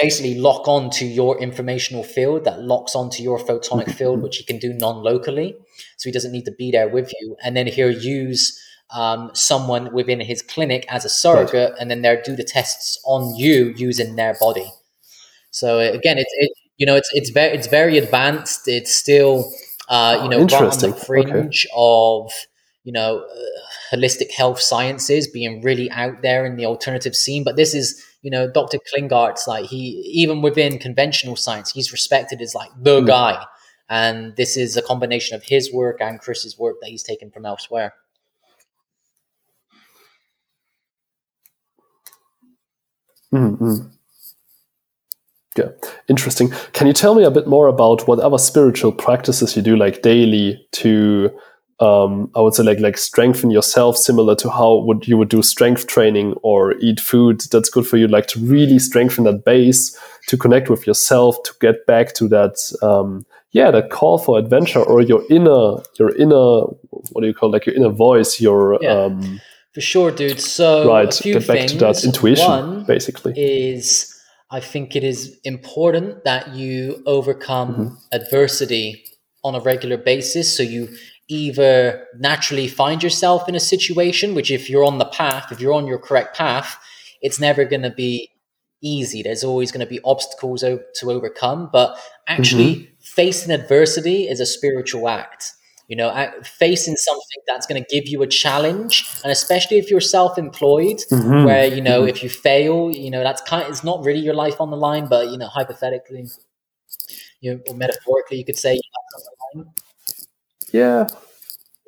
basically lock on to your informational field that locks onto your photonic field, which he can do non-locally. So he doesn't need to be there with you, and then he'll use um, someone within his clinic as a surrogate, right. and then they'll do the tests on you using their body. So again, it's it, you know it's it's very it's very advanced. It's still uh, you know right on the fringe okay. of you know uh, holistic health sciences being really out there in the alternative scene. But this is you know Dr. Klinghardt's like he even within conventional science, he's respected as like the mm. guy. And this is a combination of his work and Chris's work that he's taken from elsewhere. Mm-hmm. Yeah, interesting. Can you tell me a bit more about what other spiritual practices you do, like daily, to um, I would say like like strengthen yourself, similar to how would you would do strength training or eat food that's good for you, like to really strengthen that base, to connect with yourself, to get back to that um, yeah that call for adventure or your inner your inner what do you call it, like your inner voice, your yeah. um, for sure, dude. So right, get back things. to that intuition, One basically. Is I think it is important that you overcome mm-hmm. adversity on a regular basis. So you either naturally find yourself in a situation, which if you're on the path, if you're on your correct path, it's never going to be easy. There's always going to be obstacles to overcome. But actually, mm-hmm. facing adversity is a spiritual act you know facing something that's going to give you a challenge and especially if you're self-employed mm-hmm. where you know mm-hmm. if you fail you know that's kind of, it's not really your life on the line but you know hypothetically you know, or metaphorically you could say yeah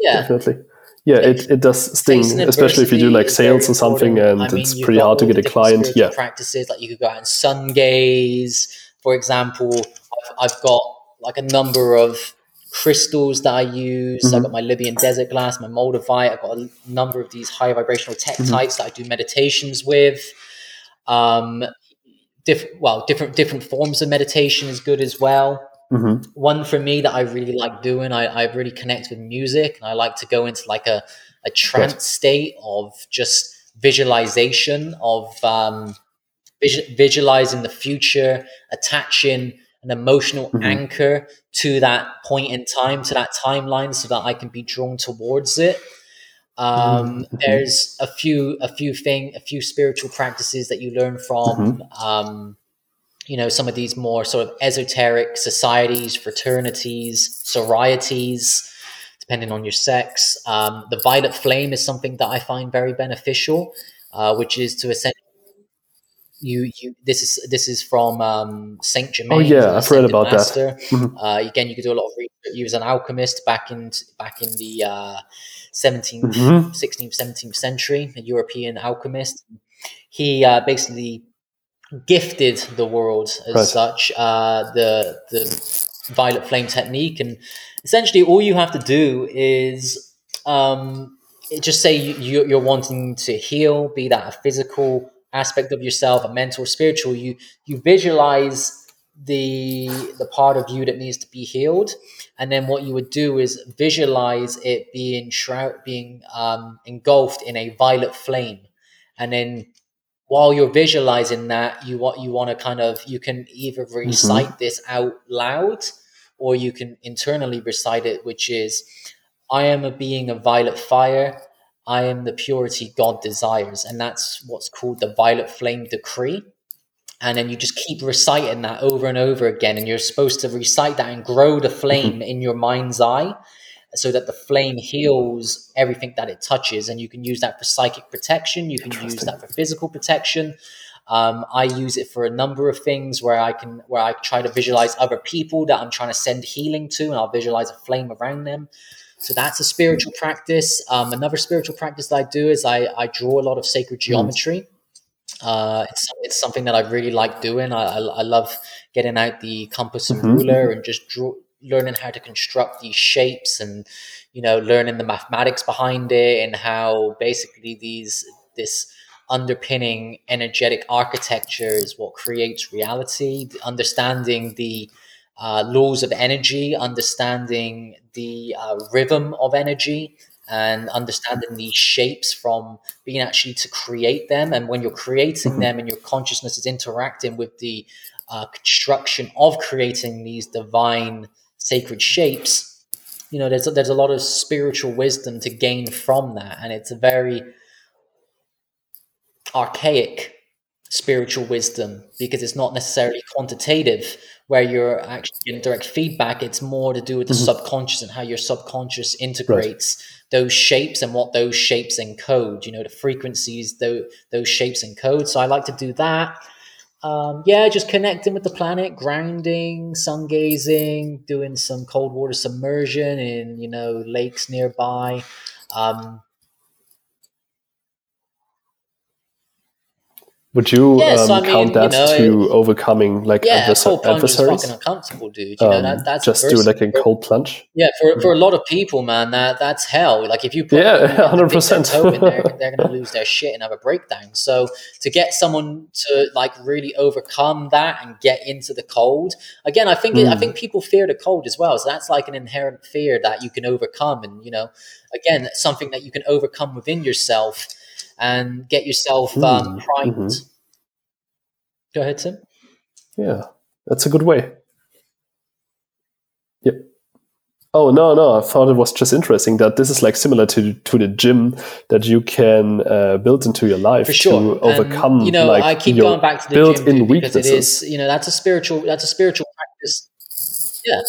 yeah definitely yeah, it, it does sting, especially if you do like sales or something, and I mean, it's pretty hard to get a client. Yeah, practices like you could go out and sun gaze, for example. I've, I've got like a number of crystals that I use. Mm-hmm. I've got my Libyan desert glass, my Moldavite. I've got a number of these high vibrational tech mm-hmm. types that I do meditations with. Um, different, well, different different forms of meditation is good as well. Mm-hmm. One for me that I really like doing, I, I really connect with music, and I like to go into like a a trance right. state of just visualization of um, visualizing the future, attaching an emotional mm-hmm. anchor to that point in time, to that timeline, so that I can be drawn towards it. Um, mm-hmm. There's a few, a few thing, a few spiritual practices that you learn from. Mm-hmm. Um, you know, some of these more sort of esoteric societies, fraternities, sororities, depending on your sex. Um, the violet flame is something that I find very beneficial, uh, which is to essentially you you this is this is from um, Saint Germain. Oh yeah, I've read about master. that. Mm-hmm. Uh, again, you could do a lot of research. He was an alchemist back in back in the uh, 17th, mm-hmm. 16th, 17th century, a European alchemist. He uh, basically gifted the world as right. such uh, the the violet flame technique, and essentially all you have to do is um, just say you, you're wanting to heal, be that a physical aspect of yourself, a mental, spiritual, you you visualize the the part of you that needs to be healed, and then what you would do is visualize it being shroud being um, engulfed in a violet flame, and then while you're visualizing that, you what you want to kind of you can either mm-hmm. recite mm-hmm. this out loud or you can internally recite it, which is, I am a being of violet fire. I am the purity God desires. And that's what's called the violet flame decree. And then you just keep reciting that over and over again. And you're supposed to recite that and grow the flame mm-hmm. in your mind's eye so that the flame heals everything that it touches. And you can use that for psychic protection, you can use that for physical protection. Um, I use it for a number of things where I can where I try to visualize other people that I'm trying to send healing to, and I'll visualize a flame around them. So that's a spiritual practice. Um, another spiritual practice that I do is I, I draw a lot of sacred hmm. geometry. Uh, it's, it's something that I really like doing. I, I, I love getting out the compass and mm-hmm. ruler and just draw, learning how to construct these shapes and you know learning the mathematics behind it and how basically these this underpinning energetic architecture is what creates reality understanding the uh, laws of energy understanding the uh, rhythm of energy and understanding these shapes from being actually to create them and when you're creating mm-hmm. them and your consciousness is interacting with the uh, construction of creating these divine sacred shapes, you know, there's a, there's a lot of spiritual wisdom to gain from that, and it's a very archaic spiritual wisdom because it's not necessarily quantitative where you're actually getting direct feedback it's more to do with the mm-hmm. subconscious and how your subconscious integrates right. those shapes and what those shapes encode you know the frequencies those, those shapes encode so i like to do that um, yeah, just connecting with the planet, grounding, sun gazing, doing some cold water submersion in you know lakes nearby. Um, Would you um, I mean, count that you know, to overcoming like yeah, advers- cold plunge adversaries? Is fucking uncomfortable, dude. You know, that, um, that's just do like a cold plunge. Yeah, for, for a lot of people, man, that that's hell. Like if you put yeah, hundred percent, they're, they're going to lose their shit and have a breakdown. So to get someone to like really overcome that and get into the cold again, I think mm. I hmm. think people fear the cold as well. So that's like an inherent fear that you can overcome, and you know, again, something that you can overcome within yourself and get yourself um, mm-hmm. primed. Mm-hmm. Go ahead, Tim. Yeah, that's a good way. Yep. Oh no, no! I thought it was just interesting that this is like similar to to the gym that you can uh, build into your life sure. to overcome. And, you know, like, I keep going back to the built-in gym weaknesses. Because it is, you know, that's a spiritual that's a spiritual practice. Yeah,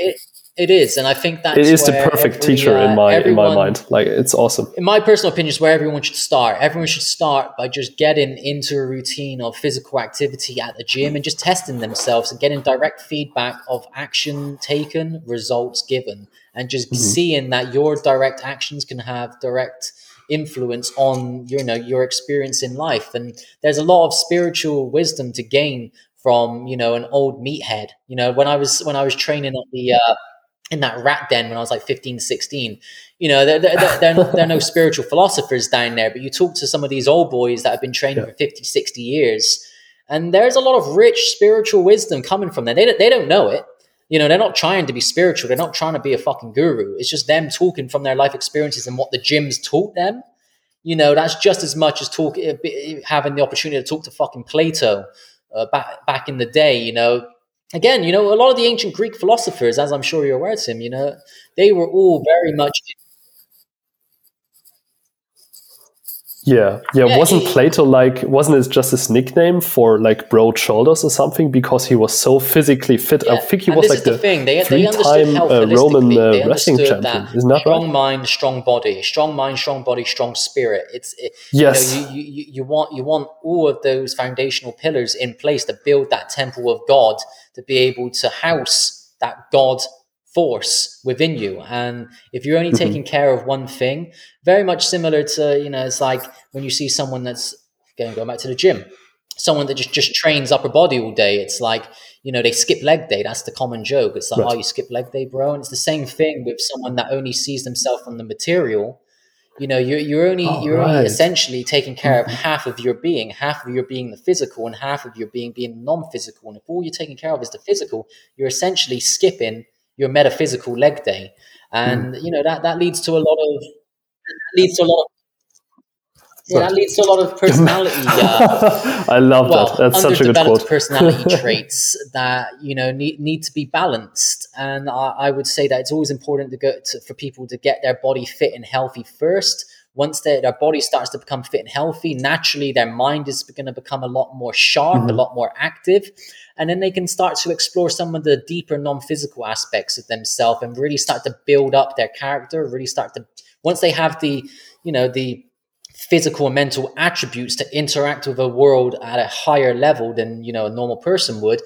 it, it is, and I think that it is the perfect every, teacher uh, in my everyone, in my mind. Like it's awesome. In my personal opinion, is where everyone should start. Everyone should start by just getting into a routine of physical activity at the gym and just testing themselves and getting direct feedback of action taken, results given, and just mm-hmm. seeing that your direct actions can have direct influence on you know your experience in life. And there's a lot of spiritual wisdom to gain from you know an old meathead. You know when I was when I was training at the uh, in that rat den when I was like 15, 16. You know, there, there, there, there, are no spiritual philosophers down there, but you talk to some of these old boys that have been training yeah. for 50, 60 years, and there's a lot of rich spiritual wisdom coming from them. They don't, they don't know it. You know, they're not trying to be spiritual. They're not trying to be a fucking guru. It's just them talking from their life experiences and what the gyms taught them. You know, that's just as much as talk, eh, having the opportunity to talk to fucking Plato uh, back, back in the day, you know, again, you know, a lot of the ancient Greek philosophers, as I'm sure you're aware, Tim, you know, they were all very much. Yeah, yeah. yeah wasn't he, Plato like? Wasn't it just his nickname for like broad shoulders or something? Because he was so physically fit. Yeah. I think he and was like the, the they, three-time uh, Roman uh, wrestling champion. Isn't that strong right? mind, strong body, strong mind, strong body, strong spirit. It's it, yes. You, know, you, you, you want you want all of those foundational pillars in place to build that temple of God to be able to house that God force within you. And if you're only mm-hmm. taking care of one thing, very much similar to, you know, it's like when you see someone that's going, going back to the gym, someone that just, just trains upper body all day. It's like, you know, they skip leg day. That's the common joke. It's like, right. oh, you skip leg day, bro. And it's the same thing with someone that only sees themselves on the material you know you're, you're only oh, you're right. only essentially taking care of mm-hmm. half of your being half of your being the physical and half of your being being non-physical and if all you're taking care of is the physical you're essentially skipping your metaphysical leg day and mm. you know that that leads to a lot of leads to a lot of Yeah, that leads to a lot of personality. Uh, I love well, that. That's such a good underdeveloped quote. personality traits that you know need need to be balanced, and I, I would say that it's always important to go to, for people to get their body fit and healthy first. Once their, their body starts to become fit and healthy, naturally their mind is going to become a lot more sharp, Mhm. a lot more active, and then they can start to explore some of the deeper non-physical aspects of themselves and really start to build up their character. Really start to once they have the you know the physical and mental attributes to interact with a world at a higher level than you know a normal person would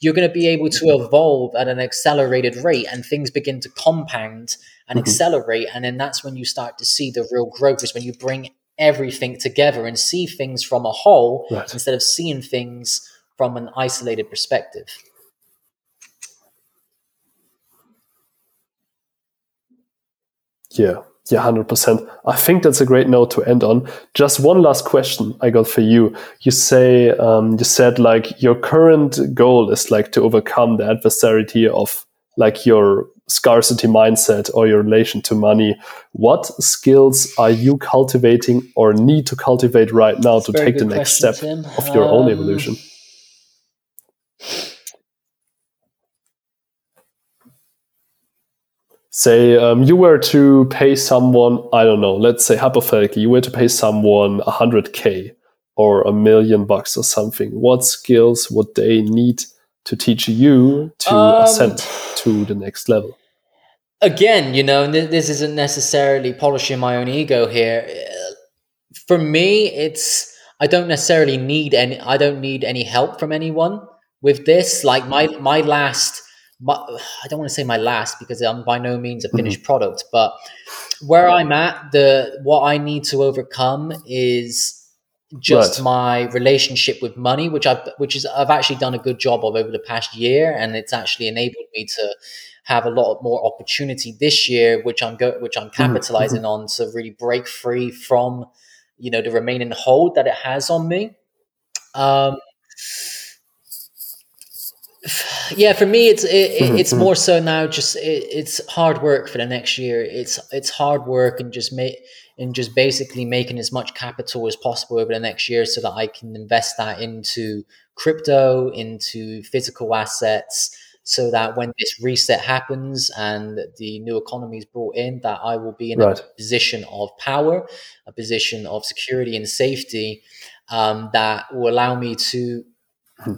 you're going to be able to evolve at an accelerated rate and things begin to compound and Mhm. accelerate and then that's when you start to see the real growth is when you bring everything together and see things from a whole Right. instead of seeing things from an isolated perspective Yeah, yeah, hundred percent. I think that's a great note to end on. Just one last question I got for you. You say um, you said like your current goal is like to overcome the adversity of like your scarcity mindset or your relation to money. What skills are you cultivating or need to cultivate right now to take the next question, step Tim. of your own Um, evolution? Say um, you were to pay someone i don't know let's say hypothetically you were to pay someone 100k or a million bucks or something what skills would they need to teach you to Um, ascend to the next level again, you know, th- this isn't necessarily polishing my own ego here. Uh, For me, it's I don't necessarily need any. I don't need any help from anyone with this. Like my my last, my, I don't want to say my last because I'm by no means a finished mm-hmm. product, but where I'm at, the what I need to overcome is just Right. my relationship with money, which I've which is I've actually done a good job of over the past year, and it's actually enabled me to have a lot more opportunity this year, which I'm go- which I'm mm-hmm. capitalizing mm-hmm. on to really break free from, you know, the remaining hold that it has on me. Um, yeah, for me, it's it, it, it's Mhm, more so now. Just it, it's hard work for the next year. It's it's hard work and just make and just basically making as much capital as possible over the next year, so that I can invest that into crypto, into physical assets, so that when this reset happens and the new economy is brought in, that I will be in Right. a position of power, a position of security and safety um, that will allow me to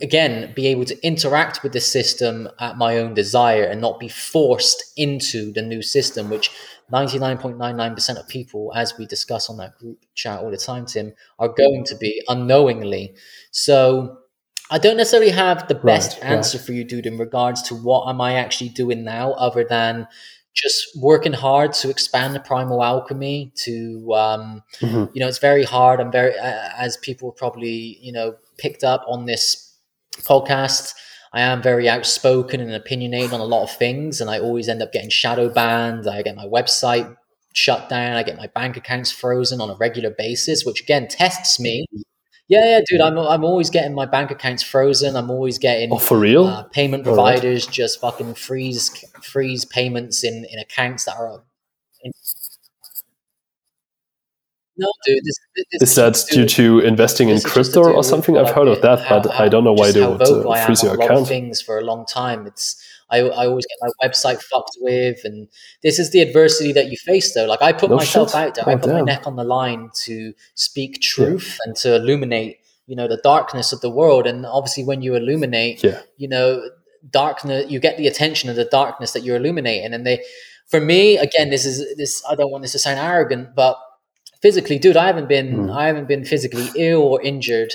again be able to interact with the system at my own desire and not be forced into the new system which 99.99% of people as we discuss on that group chat all the time tim are going to be unknowingly so i don't necessarily have the best Right, right. answer for you dude in regards to what am i actually doing now other than just working hard to expand the primal alchemy to um, Mhm. you know it's very hard i'm very uh, as people probably you know picked up on this podcast i am very outspoken and opinionated on a lot of things and i always end up getting shadow banned. I get my website shut down. I get my bank accounts frozen on a regular basis which again tests me. Yeah yeah dude i'm, I'm always getting my bank accounts frozen. I'm always getting oh for real? uh, payment right. providers just fucking freeze freeze payments in in accounts that are in- no dude this, this is that due to investing in this is just to crypto or something i've heard of that but i don't know why they how would uh, freeze your a lot of account things for a long time. It's I, I always get my website fucked with, and this is the adversity that you face. Though, like I put No myself shit. out there, I Oh, put my neck on the line to speak truth and to illuminate, you know, the darkness of the world. And obviously, when you illuminate, yeah you know darkness you get the attention of the darkness that you're illuminating and they for me again this is this i don't want this to sound arrogant but physically dude i haven't been Mhm. i haven't been physically ill or injured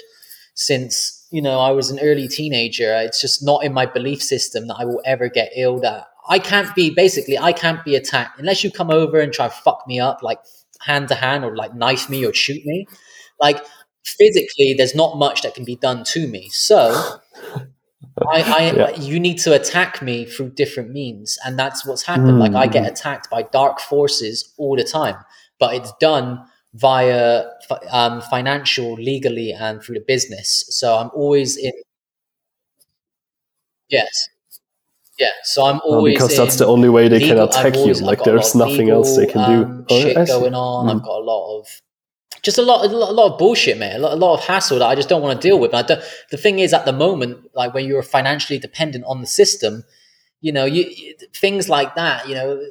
since you know i was an early teenager it's just not in my belief system that i will ever get ill that i can't be basically i can't be attacked unless you come over and try to fuck me up like hand to hand or like knife me or shoot me like physically there's not much that can be done to me so I, I, Yeah. You need to attack me through different means and that's what's happened like i Mm. get attacked by dark forces all the time but it's done via um, financial legally and through the business so i'm always in yes yeah so i'm always because that's the only way they can legal- I've attack you always- I've like there's nothing else they can do um, Oh, shit going on Mm. i've got a lot of just a lot, a lot, a lot of bullshit, man. A lot, a lot of hassle that I just don't want to deal with. And I don't, the thing is, at the moment, like when you're financially dependent on the system, you know, you, things like that. You know,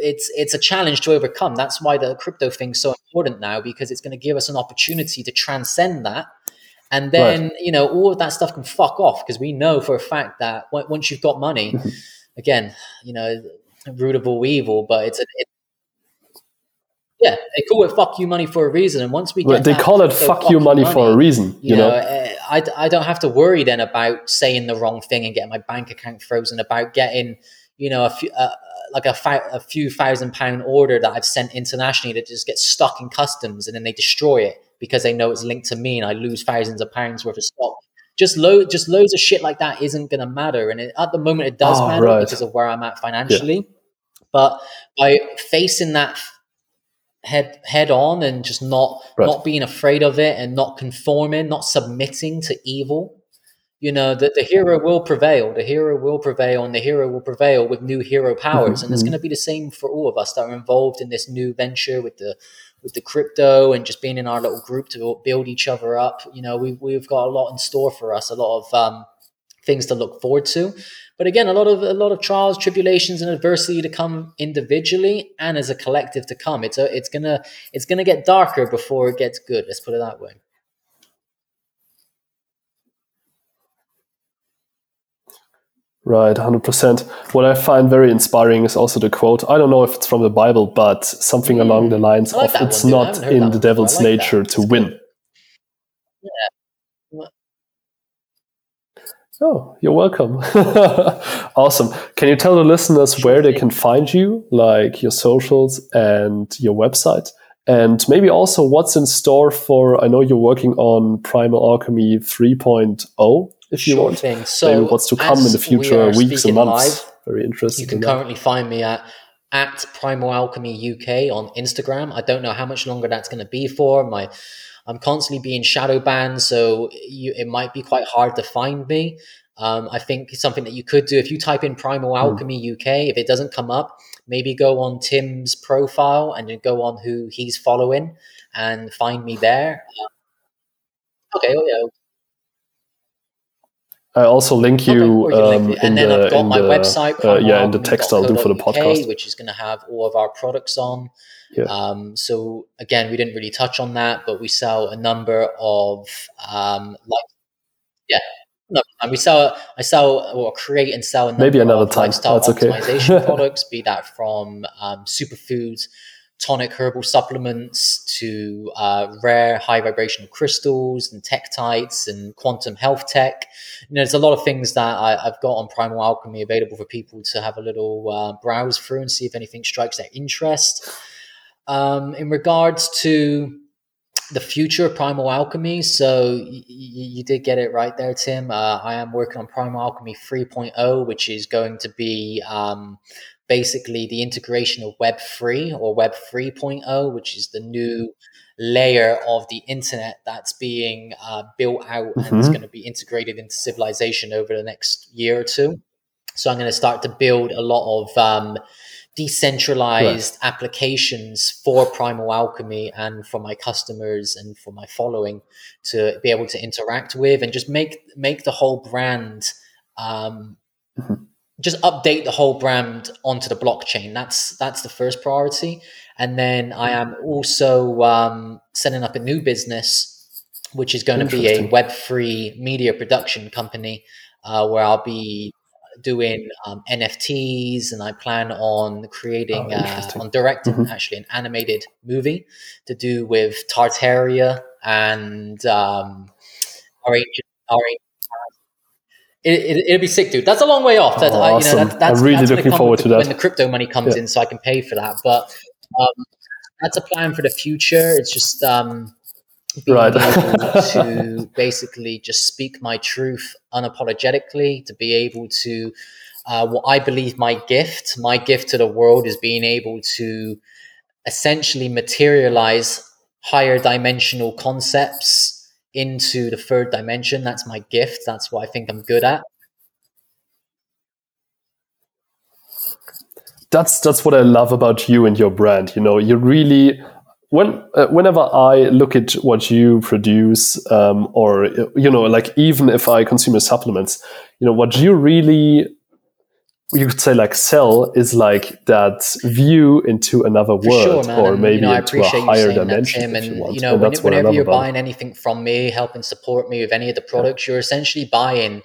it's it's a challenge to overcome. That's why the crypto thing's so important now because it's going to give us an opportunity to transcend that. And then right. you know all of that stuff can fuck off because we know for a fact that once you've got money, again, you know, root of all evil, but it's a, it, yeah, they call it "fuck you money" for a reason. And once we get they that, call it "fuck, fuck you money, money" for a reason. You, you know, know? Eh, I, I don't have to worry then about saying the wrong thing and getting my bank account frozen. About getting you know a few uh, like a, fi- a few thousand pound order that I've sent internationally that just gets stuck in customs and then they destroy it because they know it's linked to me and I lose thousands of pounds worth of stock. Just load, just loads of shit like that isn't going to matter. And it, at the moment, it does oh, matter right. because of where I'm at financially. Yeah. But by facing that head head on and just not right. not being afraid of it and not conforming, not submitting to evil. You know that the hero will prevail. The hero will prevail, and the hero will prevail with new hero powers. Mm-hmm. And it's mm-hmm. going to be the same for all of us that are involved in this new venture with the with the crypto and just being in our little group to build each other up. You know, we we've got a lot in store for us. A lot of um, things to look forward to. But again, a lot of a lot of trials, tribulations, and adversity to come individually and as a collective to come. It's a, it's gonna it's gonna get darker before it gets good. Let's put it that way. Right, 100%. What I find very inspiring is also the quote. I don't know if it's from the Bible, but something along the hmm. lines like of it's one, not in the devil's like nature that. to it's win. Yeah. Oh, you're welcome. awesome. Can you tell the listeners where they can find you, like your socials and your website? And maybe also what's in store for, I know you're working on Primal Alchemy 3.0, if you sure want. Thing. So maybe what's to come in the future we weeks and months. Live, Very interesting. You can currently find me at at Primal Alchemy UK on Instagram. I don't know how much longer that's going to be for. My I'm constantly being shadow banned, so you, it might be quite hard to find me. Um, I think something that you could do if you type in Primal hmm. Alchemy mm. UK, if it doesn't come up, maybe go on Tim's profile and then go on who he's following and find me there. okay, oh yeah. I also link you, okay, um, link and then the, I've got my the, website, uh, yeah, in the text I'll do for the podcast, which is going to have all of our products on. Yeah. Um, so again, we didn't really touch on that, but we sell a number of um, like yeah. No, we sell, I sell or create and sell a maybe another of time. lifestyle That's optimization okay. products, be that from um, superfoods, tonic herbal supplements to uh, rare high vibrational crystals and tektites and quantum health tech. You know, there's a lot of things that I, have got on Primal Alchemy available for people to have a little uh, browse through and see if anything strikes their interest. Um, in regards to the future of Primal Alchemy, so y- y- you did get it right there, Tim. Uh, I am working on Primal Alchemy 3.0, which is going to be um, basically the integration of Web 3 or Web 3.0, which is the new layer of the internet that's being uh, built out mm-hmm. and is going to be integrated into civilization over the next year or two. So I'm going to start to build a lot of um, decentralized right. applications for Primal Alchemy and for my customers and for my following to be able to interact with and just make make the whole brand um, mm-hmm. just update the whole brand onto the blockchain. That's that's the first priority. And then I am also um, setting up a new business, which is going to be a Web 3 media production company, uh, where I'll be doing um, NFTs, and I plan on creating, oh, uh, on directing mm-hmm. actually an animated movie to do with Tartaria and um, our ancient, our ancient it, will it, be sick, dude. That's a long way off. That, oh, awesome. you know, that, that's, I'm really that's looking forward to that. When the crypto money comes yeah. in, so I can pay for that. But um, that's a plan for the future. It's just um, being right. able to basically just speak my truth unapologetically, to be able to uh, what I believe my gift, my gift to the world is being able to essentially materialize higher dimensional concepts into the third dimension. That's my gift. That's what I think I'm good at. That's that's what I love about you and your brand. You know, you really when uh, whenever I look at what you produce, um, or you know, like even if I consume your supplements, you know, what you really you could say like sell is like that view into another world sure, or And, maybe you know, into a higher that, dimension Tim. if you And you know, and when, that's what I whenever you're about buying anything from me, helping support me with any of the products, you're essentially buying.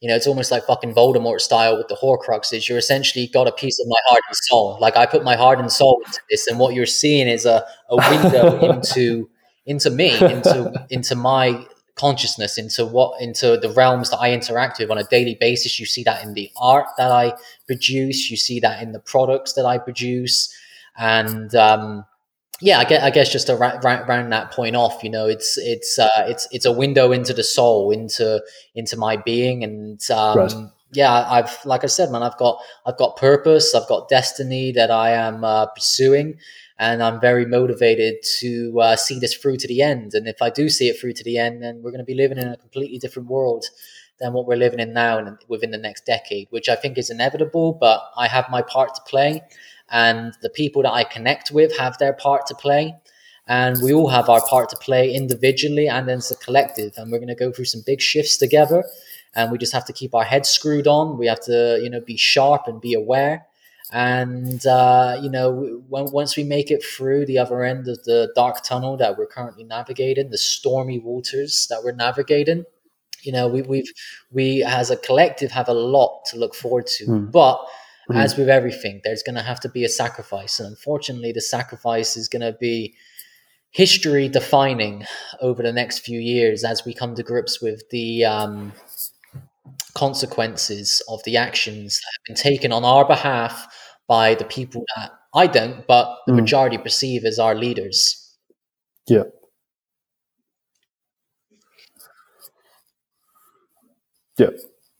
You know, it's almost like fucking Voldemort style with the Horcruxes. You're essentially got a piece of my heart and soul. Like I put my heart and soul into this, and what you're seeing is a, a window into into me, into into my consciousness, into what into the realms that I interact with on a daily basis. You see that in the art that I produce. You see that in the products that I produce, and um, yeah, I guess, I guess just to ra- round that point off, you know, it's it's uh, it's it's a window into the soul, into into my being, and um, Right. yeah, I've like I said, man, I've got I've got purpose, I've got destiny that I am uh, pursuing, and I'm very motivated to uh, see this through to the end. And if I do see it through to the end, then we're going to be living in a completely different world than what we're living in now and within the next decade, which I think is inevitable. But I have my part to play, and the people that I connect with have their part to play. And we all have our part to play individually and then as a collective. And we're going to go through some big shifts together. And we just have to keep our heads screwed on. We have to, you know, be sharp and be aware. And uh, you know, when, once we make it through the other end of the dark tunnel that we're currently navigating, the stormy waters that we're navigating, you know, we, we've we as a collective have a lot to look forward to. Mm. But Mhm. as with everything, there's going to have to be a sacrifice, and unfortunately, the sacrifice is going to be history defining over the next few years as we come to grips with the um, consequences of the actions that have been taken on our behalf by the people that I don't, but the Mm. majority perceive as our leaders. Yeah. Yeah,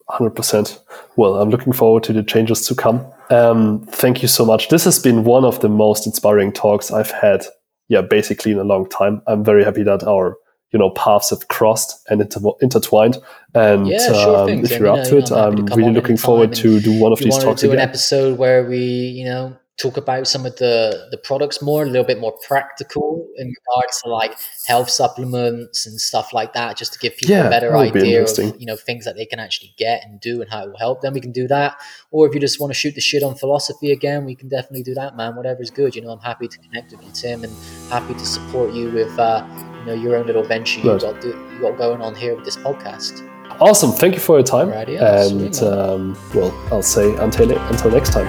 100%. Well, I'm looking forward to the changes to come. Um, thank you so much. This has been one of the most inspiring talks I've had, yeah, basically in a long time. I'm very happy that our you know paths have crossed and inter- intertwined. And Yeah, sure um, if you're You up to it, know, I'm I'm really looking forward to do one of these talks to do an episode where we, you know, talk about some of the the products more, a little bit more practical in regards to like health supplements and stuff like that, just to give people Yeah, a better idea of you know things that they can actually get and do and how it will help them. We can do that, or if you just want to shoot the shit on philosophy again, we can definitely do that, man. Whatever's good, you know. I'm happy to connect with you, Tim, and happy to support you with uh, you know your own little venture you got do, you got going on here with this podcast. Awesome. Thank you for your time. And um, well, I'll say until, until next time.